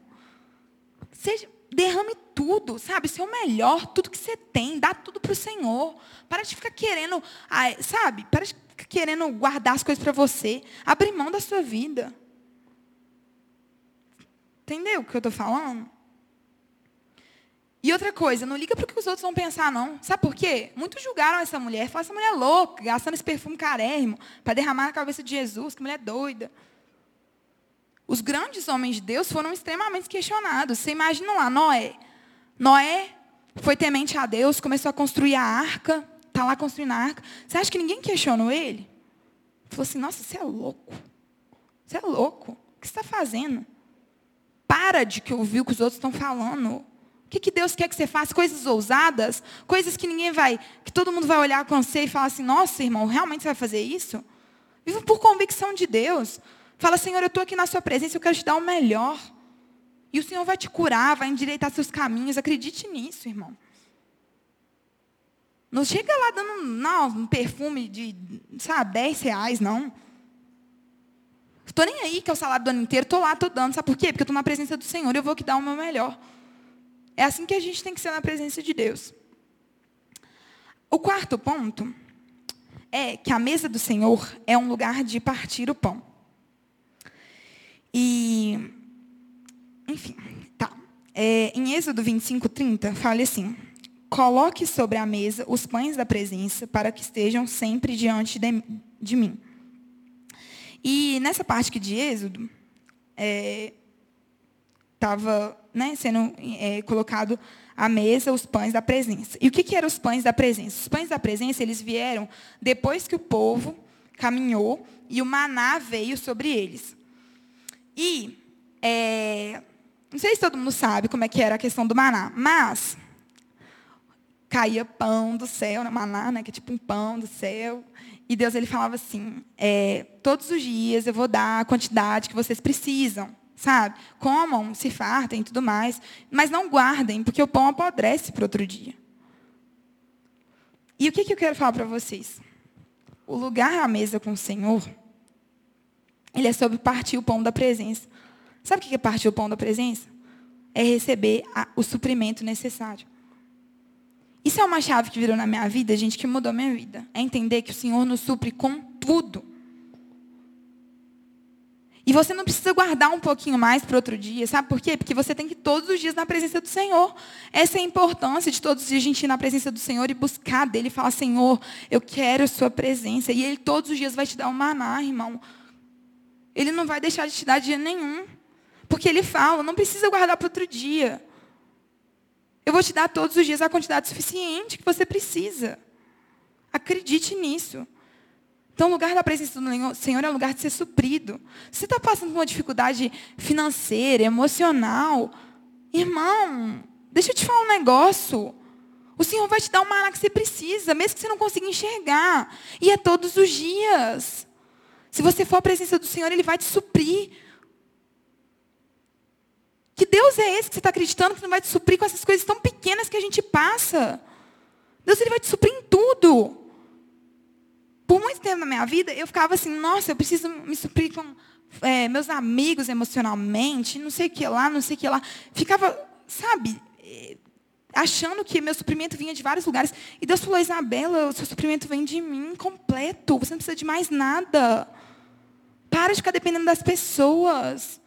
seja, derrame tudo, sabe, seu melhor, tudo que você tem, dá tudo para o Senhor. Para de ficar querendo, sabe, para de ficar querendo guardar as coisas para você. Abre mão da sua vida. Entendeu o que eu estou falando? E outra coisa, não liga para o que os outros vão pensar, não. Sabe por quê? Muitos julgaram essa mulher. Falaram, essa mulher é louca, gastando esse perfume carérrimo para derramar na cabeça de Jesus, que mulher doida. Os grandes homens de Deus foram extremamente questionados. Você imagina lá, Noé. Noé foi temente a Deus, começou a construir a arca, está lá construindo a arca. Você acha que ninguém questionou ele? Falou assim, nossa, você é louco. Você é louco. O que você está fazendo? Para de que ouvir o que os outros estão falando. O que, que Deus quer que você faça? Coisas ousadas, coisas que ninguém vai, que todo mundo vai olhar com você e falar assim, nossa, irmão, realmente você vai fazer isso? Viva por convicção de Deus. Fala, Senhor, eu estou aqui na sua presença, eu quero te dar o melhor. E o Senhor vai te curar, vai endireitar seus caminhos. Acredite nisso, irmão. Não chega lá dando não, um perfume de, sabe, 10 reais, não. Estou nem aí que é o salário do ano inteiro, estou lá, estou dando. Sabe por quê? Porque eu estou na presença do Senhor e eu vou que dar o meu melhor. É assim que a gente tem que ser na presença de Deus. O quarto ponto é que a mesa do Senhor é um lugar de partir o pão. E, enfim, tá. É, em Êxodo 25, 30, fala assim: Coloque sobre a mesa os pães da presença para que estejam sempre diante de, de mim. E nessa parte aqui de Êxodo, é, estava né, sendo é, colocado à mesa os pães da presença. E o que, que eram os pães da presença? Os pães da presença, eles vieram depois que o povo caminhou e o maná veio sobre eles. E, é, não sei se todo mundo sabe como é que era a questão do maná, mas caía pão do céu, né, maná, né, que é tipo um pão do céu, e Deus ele falava assim, é, todos os dias eu vou dar a quantidade que vocês precisam sabe? Comam, se fartem e tudo mais, mas não guardem, porque o pão apodrece para outro dia. E o que, que eu quero falar para vocês? O lugar à mesa com o Senhor, ele é sobre partir o pão da presença. Sabe o que é partir o pão da presença? É receber a, o suprimento necessário. Isso é uma chave que virou na minha vida, gente, que mudou minha vida. É entender que o Senhor nos supre com tudo. E você não precisa guardar um pouquinho mais para outro dia, sabe por quê? Porque você tem que todos os dias na presença do Senhor. Essa é a importância de todos os dias a gente ir na presença do Senhor e buscar dele e falar: Senhor, eu quero a sua presença. E ele todos os dias vai te dar um maná, irmão. Ele não vai deixar de te dar dia nenhum. Porque ele fala: não precisa guardar para outro dia. Eu vou te dar todos os dias a quantidade suficiente que você precisa. Acredite nisso. Então, o lugar da presença do Senhor é lugar de ser suprido. Se você está passando por uma dificuldade financeira, emocional, irmão, deixa eu te falar um negócio. O Senhor vai te dar o maná que você precisa, mesmo que você não consiga enxergar. E é todos os dias. Se você for à presença do Senhor, Ele vai te suprir. Que Deus é esse que você está acreditando que não vai te suprir com essas coisas tão pequenas que a gente passa? Deus ele vai te suprir em tudo por muito tempo na minha vida, eu ficava assim, nossa, eu preciso me suprir com é, meus amigos emocionalmente, não sei o que lá, não sei o que lá. Ficava, sabe, é, achando que meu suprimento vinha de vários lugares. E Deus falou, Isabela, o seu suprimento vem de mim completo, você não precisa de mais nada. Para de ficar dependendo das pessoas.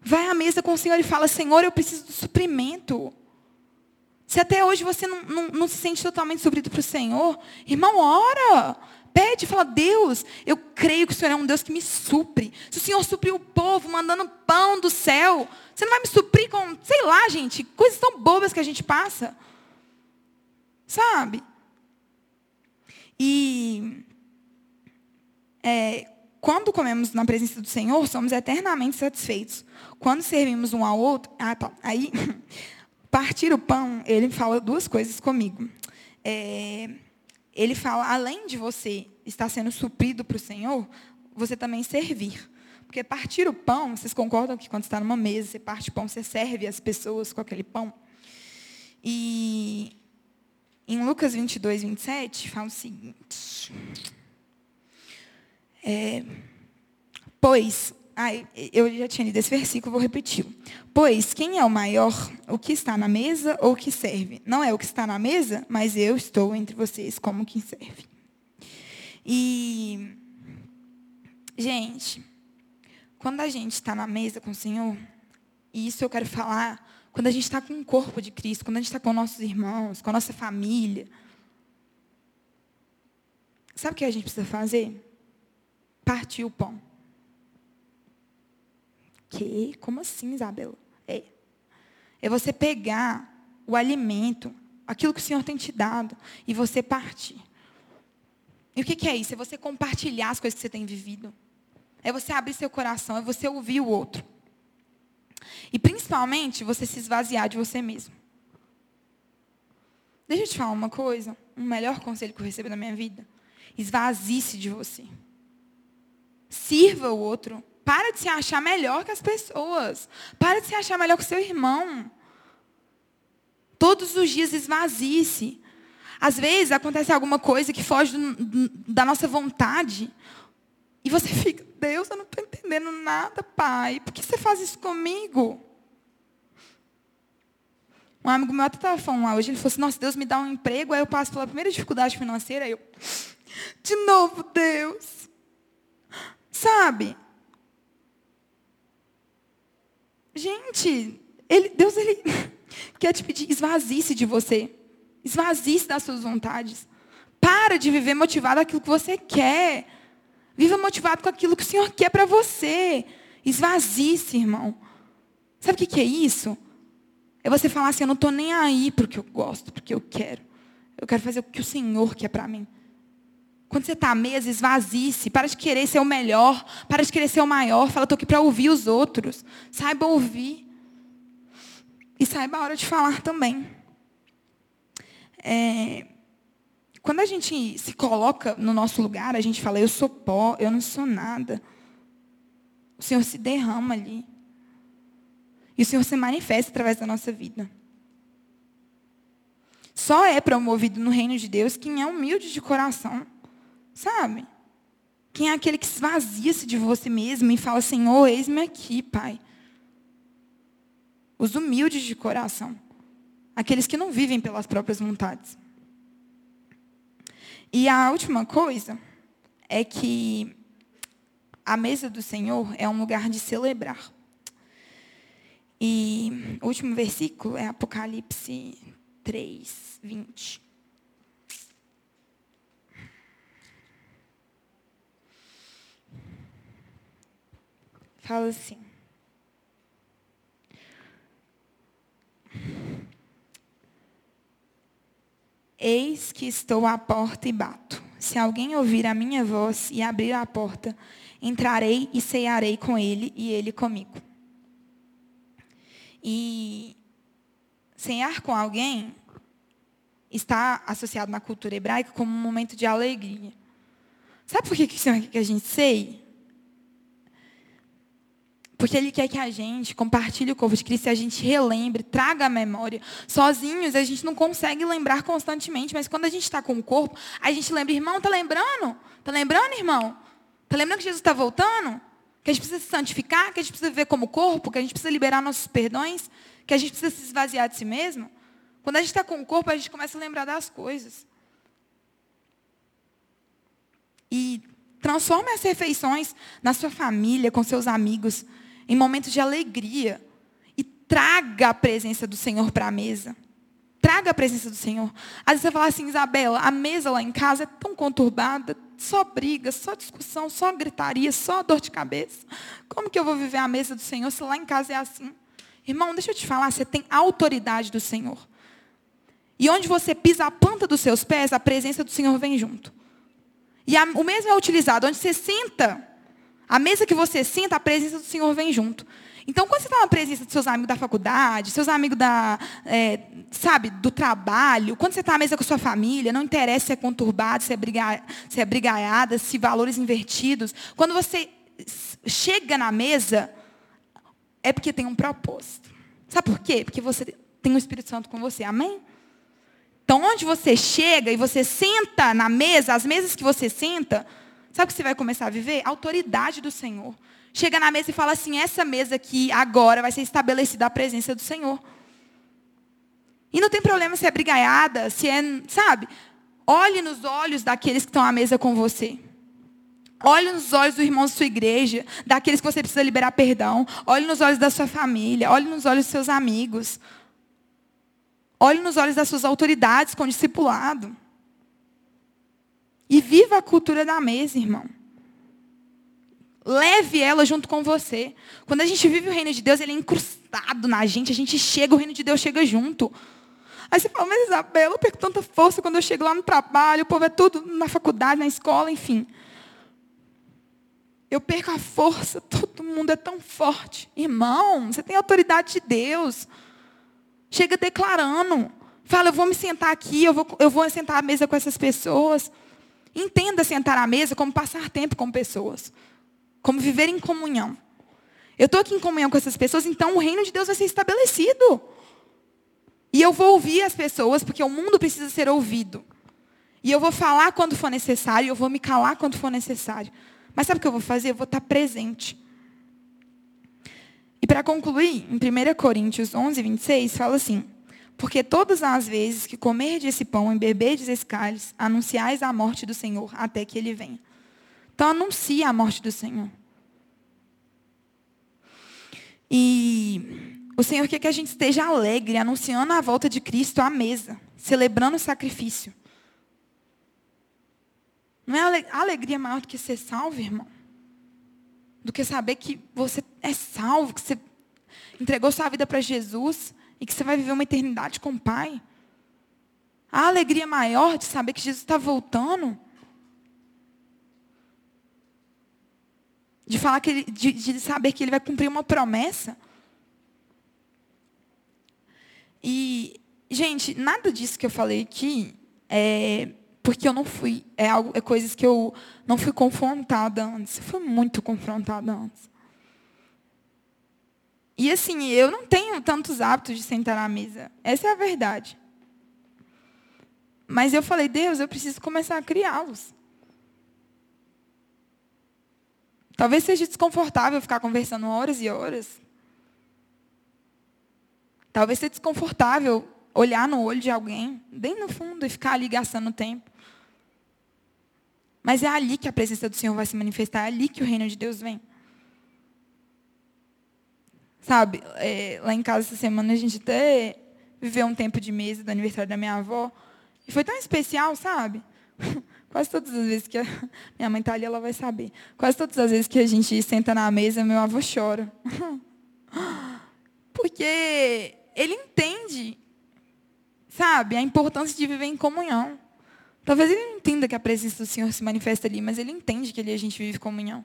Vai à mesa com o Senhor e fala, Senhor, eu preciso do suprimento. Se até hoje você não, não, não se sente totalmente suprido para o Senhor, irmão, ora. Pede, fala, Deus, eu creio que o Senhor é um Deus que me supre. Se o Senhor supriu o povo mandando pão do céu, você não vai me suprir com, sei lá, gente, coisas tão bobas que a gente passa. Sabe? E é, quando comemos na presença do Senhor, somos eternamente satisfeitos. Quando servimos um ao outro, ah, tá, aí, partir o pão, ele fala duas coisas comigo. É, ele fala, além de você estar sendo suprido para o Senhor, você também servir. Porque partir o pão, vocês concordam que quando está numa mesa, você parte o pão, você serve as pessoas com aquele pão? E em Lucas 22, 27, fala o seguinte. É, pois Ai, eu já tinha lido esse versículo, vou repetir. Pois quem é o maior, o que está na mesa ou o que serve? Não é o que está na mesa, mas eu estou entre vocês como quem serve. E, gente, quando a gente está na mesa com o Senhor, e isso eu quero falar, quando a gente está com o corpo de Cristo, quando a gente está com nossos irmãos, com a nossa família, sabe o que a gente precisa fazer? Partir o pão. Que? Como assim, Isabela? É. É você pegar o alimento, aquilo que o Senhor tem te dado, e você partir. E o que, que é isso? É você compartilhar as coisas que você tem vivido. É você abrir seu coração, é você ouvir o outro. E principalmente você se esvaziar de você mesmo. Deixa eu te falar uma coisa, um melhor conselho que eu recebi na minha vida. Esvazie-se de você. Sirva o outro para de se achar melhor que as pessoas. Para de se achar melhor que o seu irmão. Todos os dias esvazie-se. Às vezes acontece alguma coisa que foge do, da nossa vontade. E você fica, Deus, eu não estou entendendo nada, pai. Por que você faz isso comigo? Um amigo meu até estava falando lá hoje, ele falou assim, nossa, Deus me dá um emprego, aí eu passo pela primeira dificuldade financeira, aí eu, de novo, Deus. Sabe? Gente, ele, Deus ele quer te pedir, esvazie-se de você. Esvazie-se das suas vontades. Para de viver motivado aquilo que você quer. Viva motivado com aquilo que o Senhor quer para você. Esvazie-se, irmão. Sabe o que é isso? É você falar assim, eu não estou nem aí porque eu gosto, porque eu quero. Eu quero fazer o que o Senhor quer para mim. Quando você está à mesa, esvazie-se. Para de querer ser o melhor. Para de querer ser o maior. Fala, estou aqui para ouvir os outros. Saiba ouvir. E saiba a hora de falar também. É, quando a gente se coloca no nosso lugar, a gente fala, eu sou pó, eu não sou nada. O Senhor se derrama ali. E o Senhor se manifesta através da nossa vida. Só é promovido no reino de Deus quem é humilde de coração. Sabe? Quem é aquele que esvazia-se de você mesmo e fala, Senhor, eis-me aqui, Pai. Os humildes de coração. Aqueles que não vivem pelas próprias vontades. E a última coisa é que a mesa do Senhor é um lugar de celebrar. E o último versículo é Apocalipse 3, 20. Fala assim. Eis que estou à porta e bato. Se alguém ouvir a minha voz e abrir a porta, entrarei e cearei com ele e ele comigo. E cear com alguém está associado na cultura hebraica como um momento de alegria. Sabe por que, que a gente ceia? Porque Ele quer que a gente compartilhe o corpo de Cristo e a gente relembre, traga a memória. Sozinhos a gente não consegue lembrar constantemente, mas quando a gente está com o corpo, a gente lembra, irmão, tá lembrando? Tá lembrando, irmão? Tá lembrando que Jesus está voltando? Que a gente precisa se santificar, que a gente precisa viver como corpo, que a gente precisa liberar nossos perdões, que a gente precisa se esvaziar de si mesmo? Quando a gente está com o corpo, a gente começa a lembrar das coisas. E transforme as refeições na sua família, com seus amigos em momentos de alegria. E traga a presença do Senhor para a mesa. Traga a presença do Senhor. Às vezes você fala assim, Isabela, a mesa lá em casa é tão conturbada, só briga, só discussão, só gritaria, só dor de cabeça. Como que eu vou viver a mesa do Senhor se lá em casa é assim? Irmão, deixa eu te falar, você tem autoridade do Senhor. E onde você pisa a planta dos seus pés, a presença do Senhor vem junto. E a, o mesmo é utilizado, onde você senta, a mesa que você senta, a presença do Senhor vem junto. Então, quando você está na presença dos seus amigos da faculdade, seus amigos da, é, sabe, do trabalho, quando você está à mesa com sua família, não interessa se é conturbado, se é, briga, se é brigaiada, se valores invertidos. Quando você chega na mesa, é porque tem um propósito. Sabe por quê? Porque você tem o Espírito Santo com você. Amém? Então, onde você chega e você senta na mesa, as mesas que você senta, Sabe o que você vai começar a viver? A autoridade do Senhor. Chega na mesa e fala assim: essa mesa aqui agora vai ser estabelecida a presença do Senhor. E não tem problema se é brigaiada, se é, sabe? Olhe nos olhos daqueles que estão à mesa com você. Olhe nos olhos dos irmãos da sua igreja, daqueles que você precisa liberar perdão. Olhe nos olhos da sua família. Olhe nos olhos dos seus amigos. Olhe nos olhos das suas autoridades com discipulado. E viva a cultura da mesa, irmão. Leve ela junto com você. Quando a gente vive o reino de Deus, ele é incrustado na gente. A gente chega, o reino de Deus chega junto. Aí você fala, mas Isabela, eu perco tanta força quando eu chego lá no trabalho, o povo é tudo na faculdade, na escola, enfim. Eu perco a força, todo mundo é tão forte. Irmão, você tem autoridade de Deus. Chega declarando. Fala, eu vou me sentar aqui, eu vou, eu vou sentar à mesa com essas pessoas. Entenda sentar à mesa como passar tempo com pessoas. Como viver em comunhão. Eu estou aqui em comunhão com essas pessoas, então o reino de Deus vai ser estabelecido. E eu vou ouvir as pessoas, porque o mundo precisa ser ouvido. E eu vou falar quando for necessário, eu vou me calar quando for necessário. Mas sabe o que eu vou fazer? Eu vou estar presente. E para concluir, em 1 Coríntios 11, 26, fala assim: porque todas as vezes que comerdes esse pão e beberdes esse cálice, anunciais a morte do Senhor até que ele venha. Então anuncie a morte do Senhor. E o Senhor quer que a gente esteja alegre, anunciando a volta de Cristo à mesa, celebrando o sacrifício. Não é alegria maior do que ser salvo, irmão? Do que saber que você é salvo, que você entregou sua vida para Jesus e que você vai viver uma eternidade com o Pai. A alegria maior de saber que Jesus está voltando. De falar que ele, de, de saber que ele vai cumprir uma promessa. E, gente, nada disso que eu falei aqui é porque eu não fui, é algo, é coisas que eu não fui confrontada antes. Eu fui muito confrontada antes. E assim, eu não tenho tantos hábitos de sentar à mesa. Essa é a verdade. Mas eu falei, Deus, eu preciso começar a criá-los. Talvez seja desconfortável ficar conversando horas e horas. Talvez seja desconfortável olhar no olho de alguém, bem no fundo, e ficar ali gastando tempo. Mas é ali que a presença do Senhor vai se manifestar, é ali que o reino de Deus vem. Sabe, é, lá em casa essa semana a gente até viveu um tempo de mesa do aniversário da minha avó. E foi tão especial, sabe? Quase todas as vezes que a minha mãe está ali, ela vai saber. Quase todas as vezes que a gente senta na mesa, meu avô chora. Porque ele entende, sabe, a importância de viver em comunhão. Talvez ele não entenda que a presença do Senhor se manifesta ali, mas ele entende que ali a gente vive comunhão.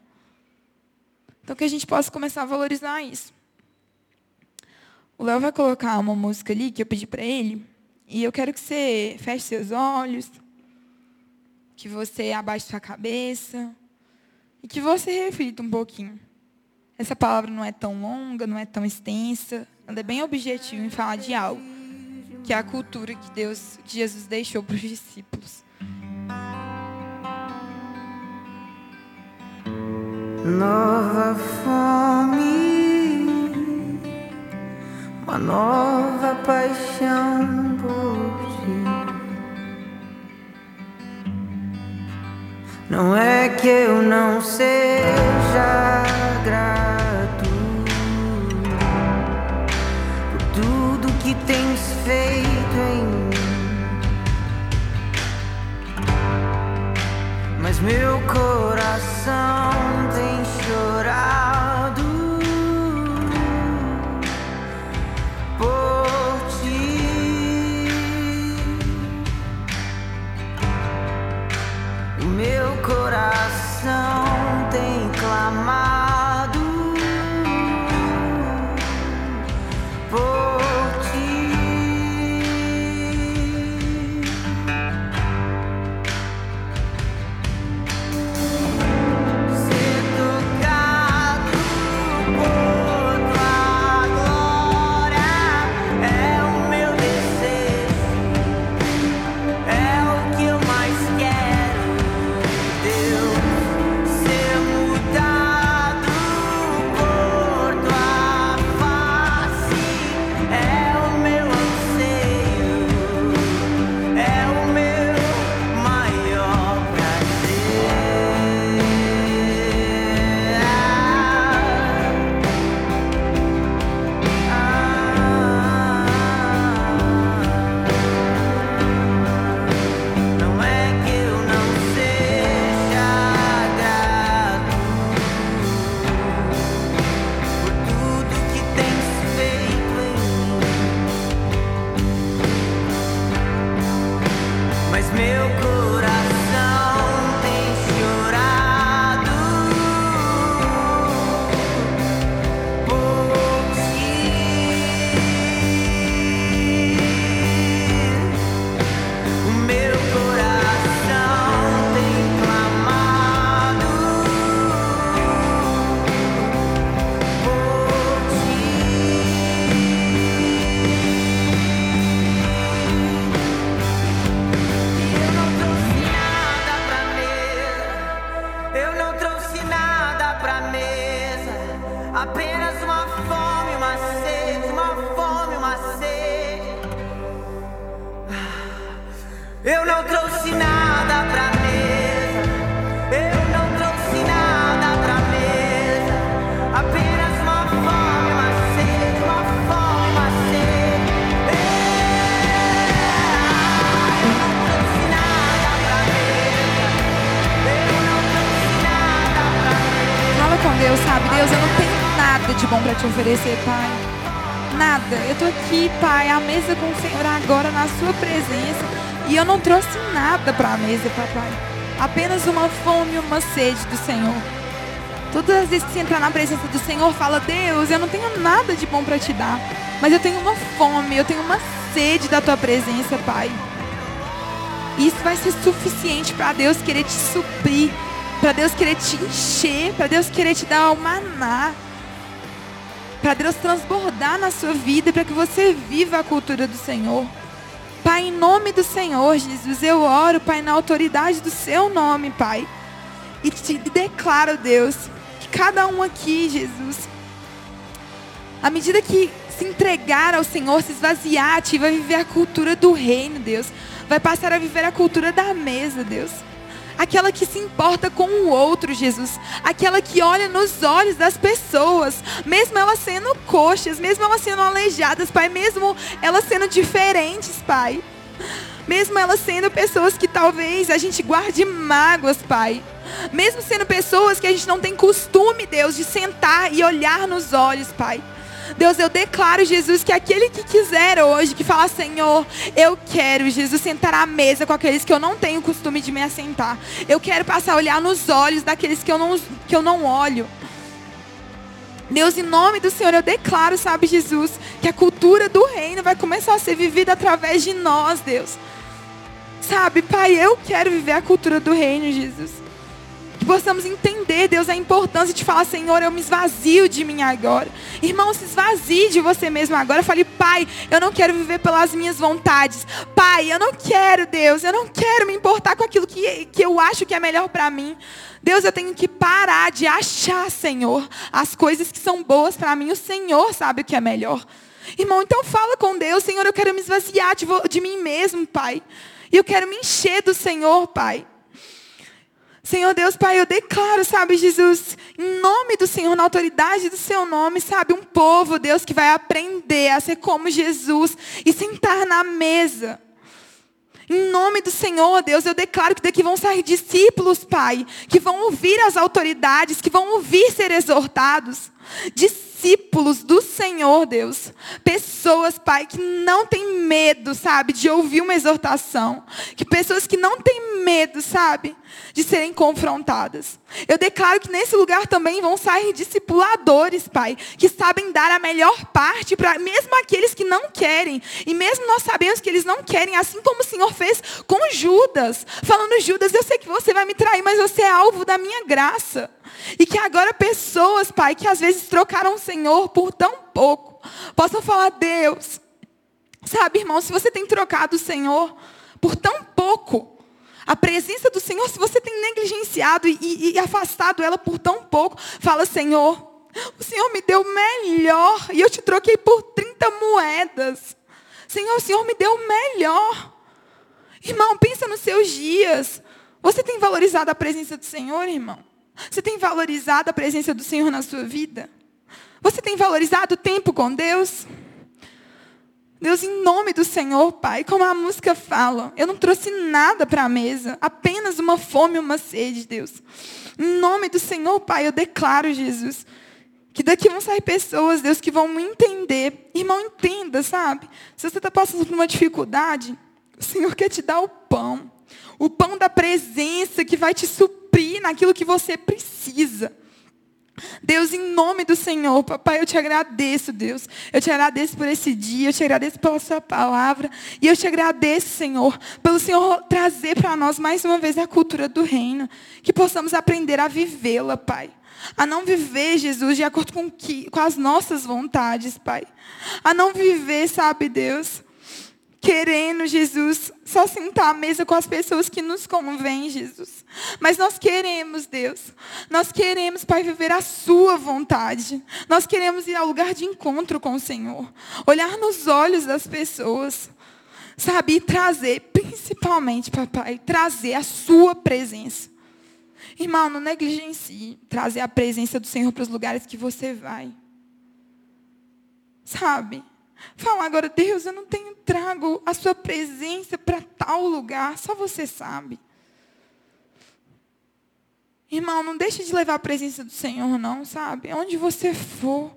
Então que a gente possa começar a valorizar isso. O Léo vai colocar uma música ali que eu pedi para ele, e eu quero que você feche seus olhos, que você abaixe sua cabeça e que você reflita um pouquinho. Essa palavra não é tão longa, não é tão extensa, ela é bem objetiva em falar de algo, que é a cultura que Deus, que Jesus deixou para os discípulos. Nova fome, uma nova paixão por ti. Não é que eu não seja grato por tudo que tens feito em mim, mas meu coração tem chorado coração tem clamado Senhor agora na sua presença. E eu não trouxe nada para a mesa, papai. Apenas uma fome uma sede do Senhor. Todas as vezes que você entrar na presença do Senhor, fala: Deus, eu não tenho nada de bom para te dar. Mas eu tenho uma fome, eu tenho uma sede da tua presença, Pai. Isso vai ser suficiente para Deus querer te suprir, para Deus querer te encher, para Deus querer te dar o maná, para Deus transbordar na sua vida, para que você viva a cultura do Senhor. Pai, em nome do Senhor, Jesus, eu oro, Pai, na autoridade do seu nome, Pai. E te declaro, Deus, que cada um aqui, Jesus, à medida que se entregar ao Senhor, se esvaziar, te vai viver a cultura do reino, Deus. Vai passar a viver a cultura da mesa, Deus aquela que se importa com o outro, Jesus, aquela que olha nos olhos das pessoas, mesmo elas sendo coxas, mesmo elas sendo aleijadas, Pai, mesmo elas sendo diferentes, Pai. Mesmo elas sendo pessoas que talvez a gente guarde mágoas, Pai. Mesmo sendo pessoas que a gente não tem costume, Deus, de sentar e olhar nos olhos, Pai. Deus, eu declaro, Jesus, que aquele que quiser hoje, que fala, Senhor, eu quero, Jesus, sentar à mesa com aqueles que eu não tenho costume de me assentar. Eu quero passar a olhar nos olhos daqueles que eu não, que eu não olho. Deus, em nome do Senhor, eu declaro, sabe, Jesus, que a cultura do reino vai começar a ser vivida através de nós, Deus. Sabe, Pai, eu quero viver a cultura do reino, Jesus. Que possamos entender, Deus, a importância de falar, Senhor, eu me esvazio de mim agora. Irmão, se esvazie de você mesmo agora. Fale, Pai, eu não quero viver pelas minhas vontades. Pai, eu não quero, Deus, eu não quero me importar com aquilo que, que eu acho que é melhor para mim. Deus, eu tenho que parar de achar, Senhor, as coisas que são boas para mim. O Senhor sabe o que é melhor. Irmão, então fala com Deus, Senhor, eu quero me esvaziar de, de mim mesmo, Pai. E eu quero me encher do Senhor, Pai. Senhor Deus, Pai, eu declaro, sabe, Jesus, em nome do Senhor, na autoridade do seu nome, sabe, um povo, Deus, que vai aprender a ser como Jesus e sentar na mesa. Em nome do Senhor, Deus, eu declaro que daqui vão sair discípulos, Pai, que vão ouvir as autoridades, que vão ouvir ser exortados. Discípulos do Senhor, Deus. Pessoas, Pai, que não têm medo, sabe, de ouvir uma exortação. Que pessoas que não têm medo, sabe, de serem confrontadas. Eu declaro que nesse lugar também vão sair discipuladores, Pai, que sabem dar a melhor parte para mesmo aqueles que não querem. E mesmo nós sabemos que eles não querem, assim como o Senhor fez com Judas, falando Judas, eu sei que você vai me trair, mas você é alvo da minha graça. E que agora pessoas, Pai, que às vezes trocaram o Senhor por tão pouco, possam falar, Deus, sabe, irmão, se você tem trocado o Senhor por tão pouco, a presença do Senhor, se você tem negligenciado e, e, e afastado ela por tão pouco, fala, Senhor, o Senhor me deu melhor e eu te troquei por 30 moedas. Senhor, o Senhor me deu melhor. Irmão, pensa nos seus dias. Você tem valorizado a presença do Senhor, irmão? Você tem valorizado a presença do Senhor na sua vida? Você tem valorizado o tempo com Deus? Deus, em nome do Senhor, Pai, como a música fala, eu não trouxe nada para a mesa, apenas uma fome e uma sede, Deus. Em nome do Senhor, Pai, eu declaro, Jesus, que daqui vão sair pessoas, Deus, que vão me entender. Irmão, entenda, sabe? Se você está passando por uma dificuldade, o Senhor quer te dar o pão. O pão da presença que vai te suprir naquilo que você precisa. Deus, em nome do Senhor, papai, eu te agradeço, Deus. Eu te agradeço por esse dia, eu te agradeço pela sua palavra. E eu te agradeço, Senhor, pelo Senhor trazer para nós mais uma vez a cultura do reino. Que possamos aprender a vivê-la, Pai. A não viver, Jesus, de acordo com, que, com as nossas vontades, Pai. A não viver, sabe, Deus querendo, Jesus, só sentar à mesa com as pessoas que nos convêm, Jesus. Mas nós queremos, Deus. Nós queremos, Pai, viver a Sua vontade. Nós queremos ir ao lugar de encontro com o Senhor. Olhar nos olhos das pessoas. Sabe? E trazer, principalmente, papai, trazer a Sua presença. Irmão, não negligencie trazer a presença do Senhor para os lugares que você vai. Sabe? Fala agora, Deus, eu não tenho trago a sua presença para tal lugar, só você sabe. Irmão, não deixe de levar a presença do Senhor, não, sabe? Onde você for.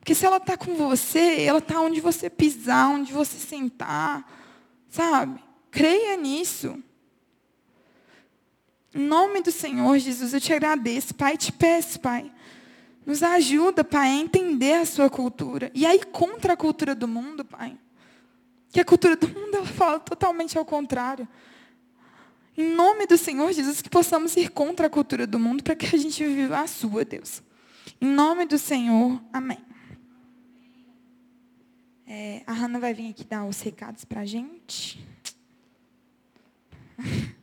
Porque se ela está com você, ela está onde você pisar, onde você sentar, sabe? Creia nisso. Em nome do Senhor Jesus, eu te agradeço, Pai, te peço, Pai. Nos ajuda, Pai, a entender a sua cultura. E aí, contra a cultura do mundo, Pai. Que a cultura do mundo, ela fala totalmente ao contrário. Em nome do Senhor Jesus, que possamos ir contra a cultura do mundo para que a gente viva a sua, Deus. Em nome do Senhor, amém. É, a Hanna vai vir aqui dar os recados para a gente.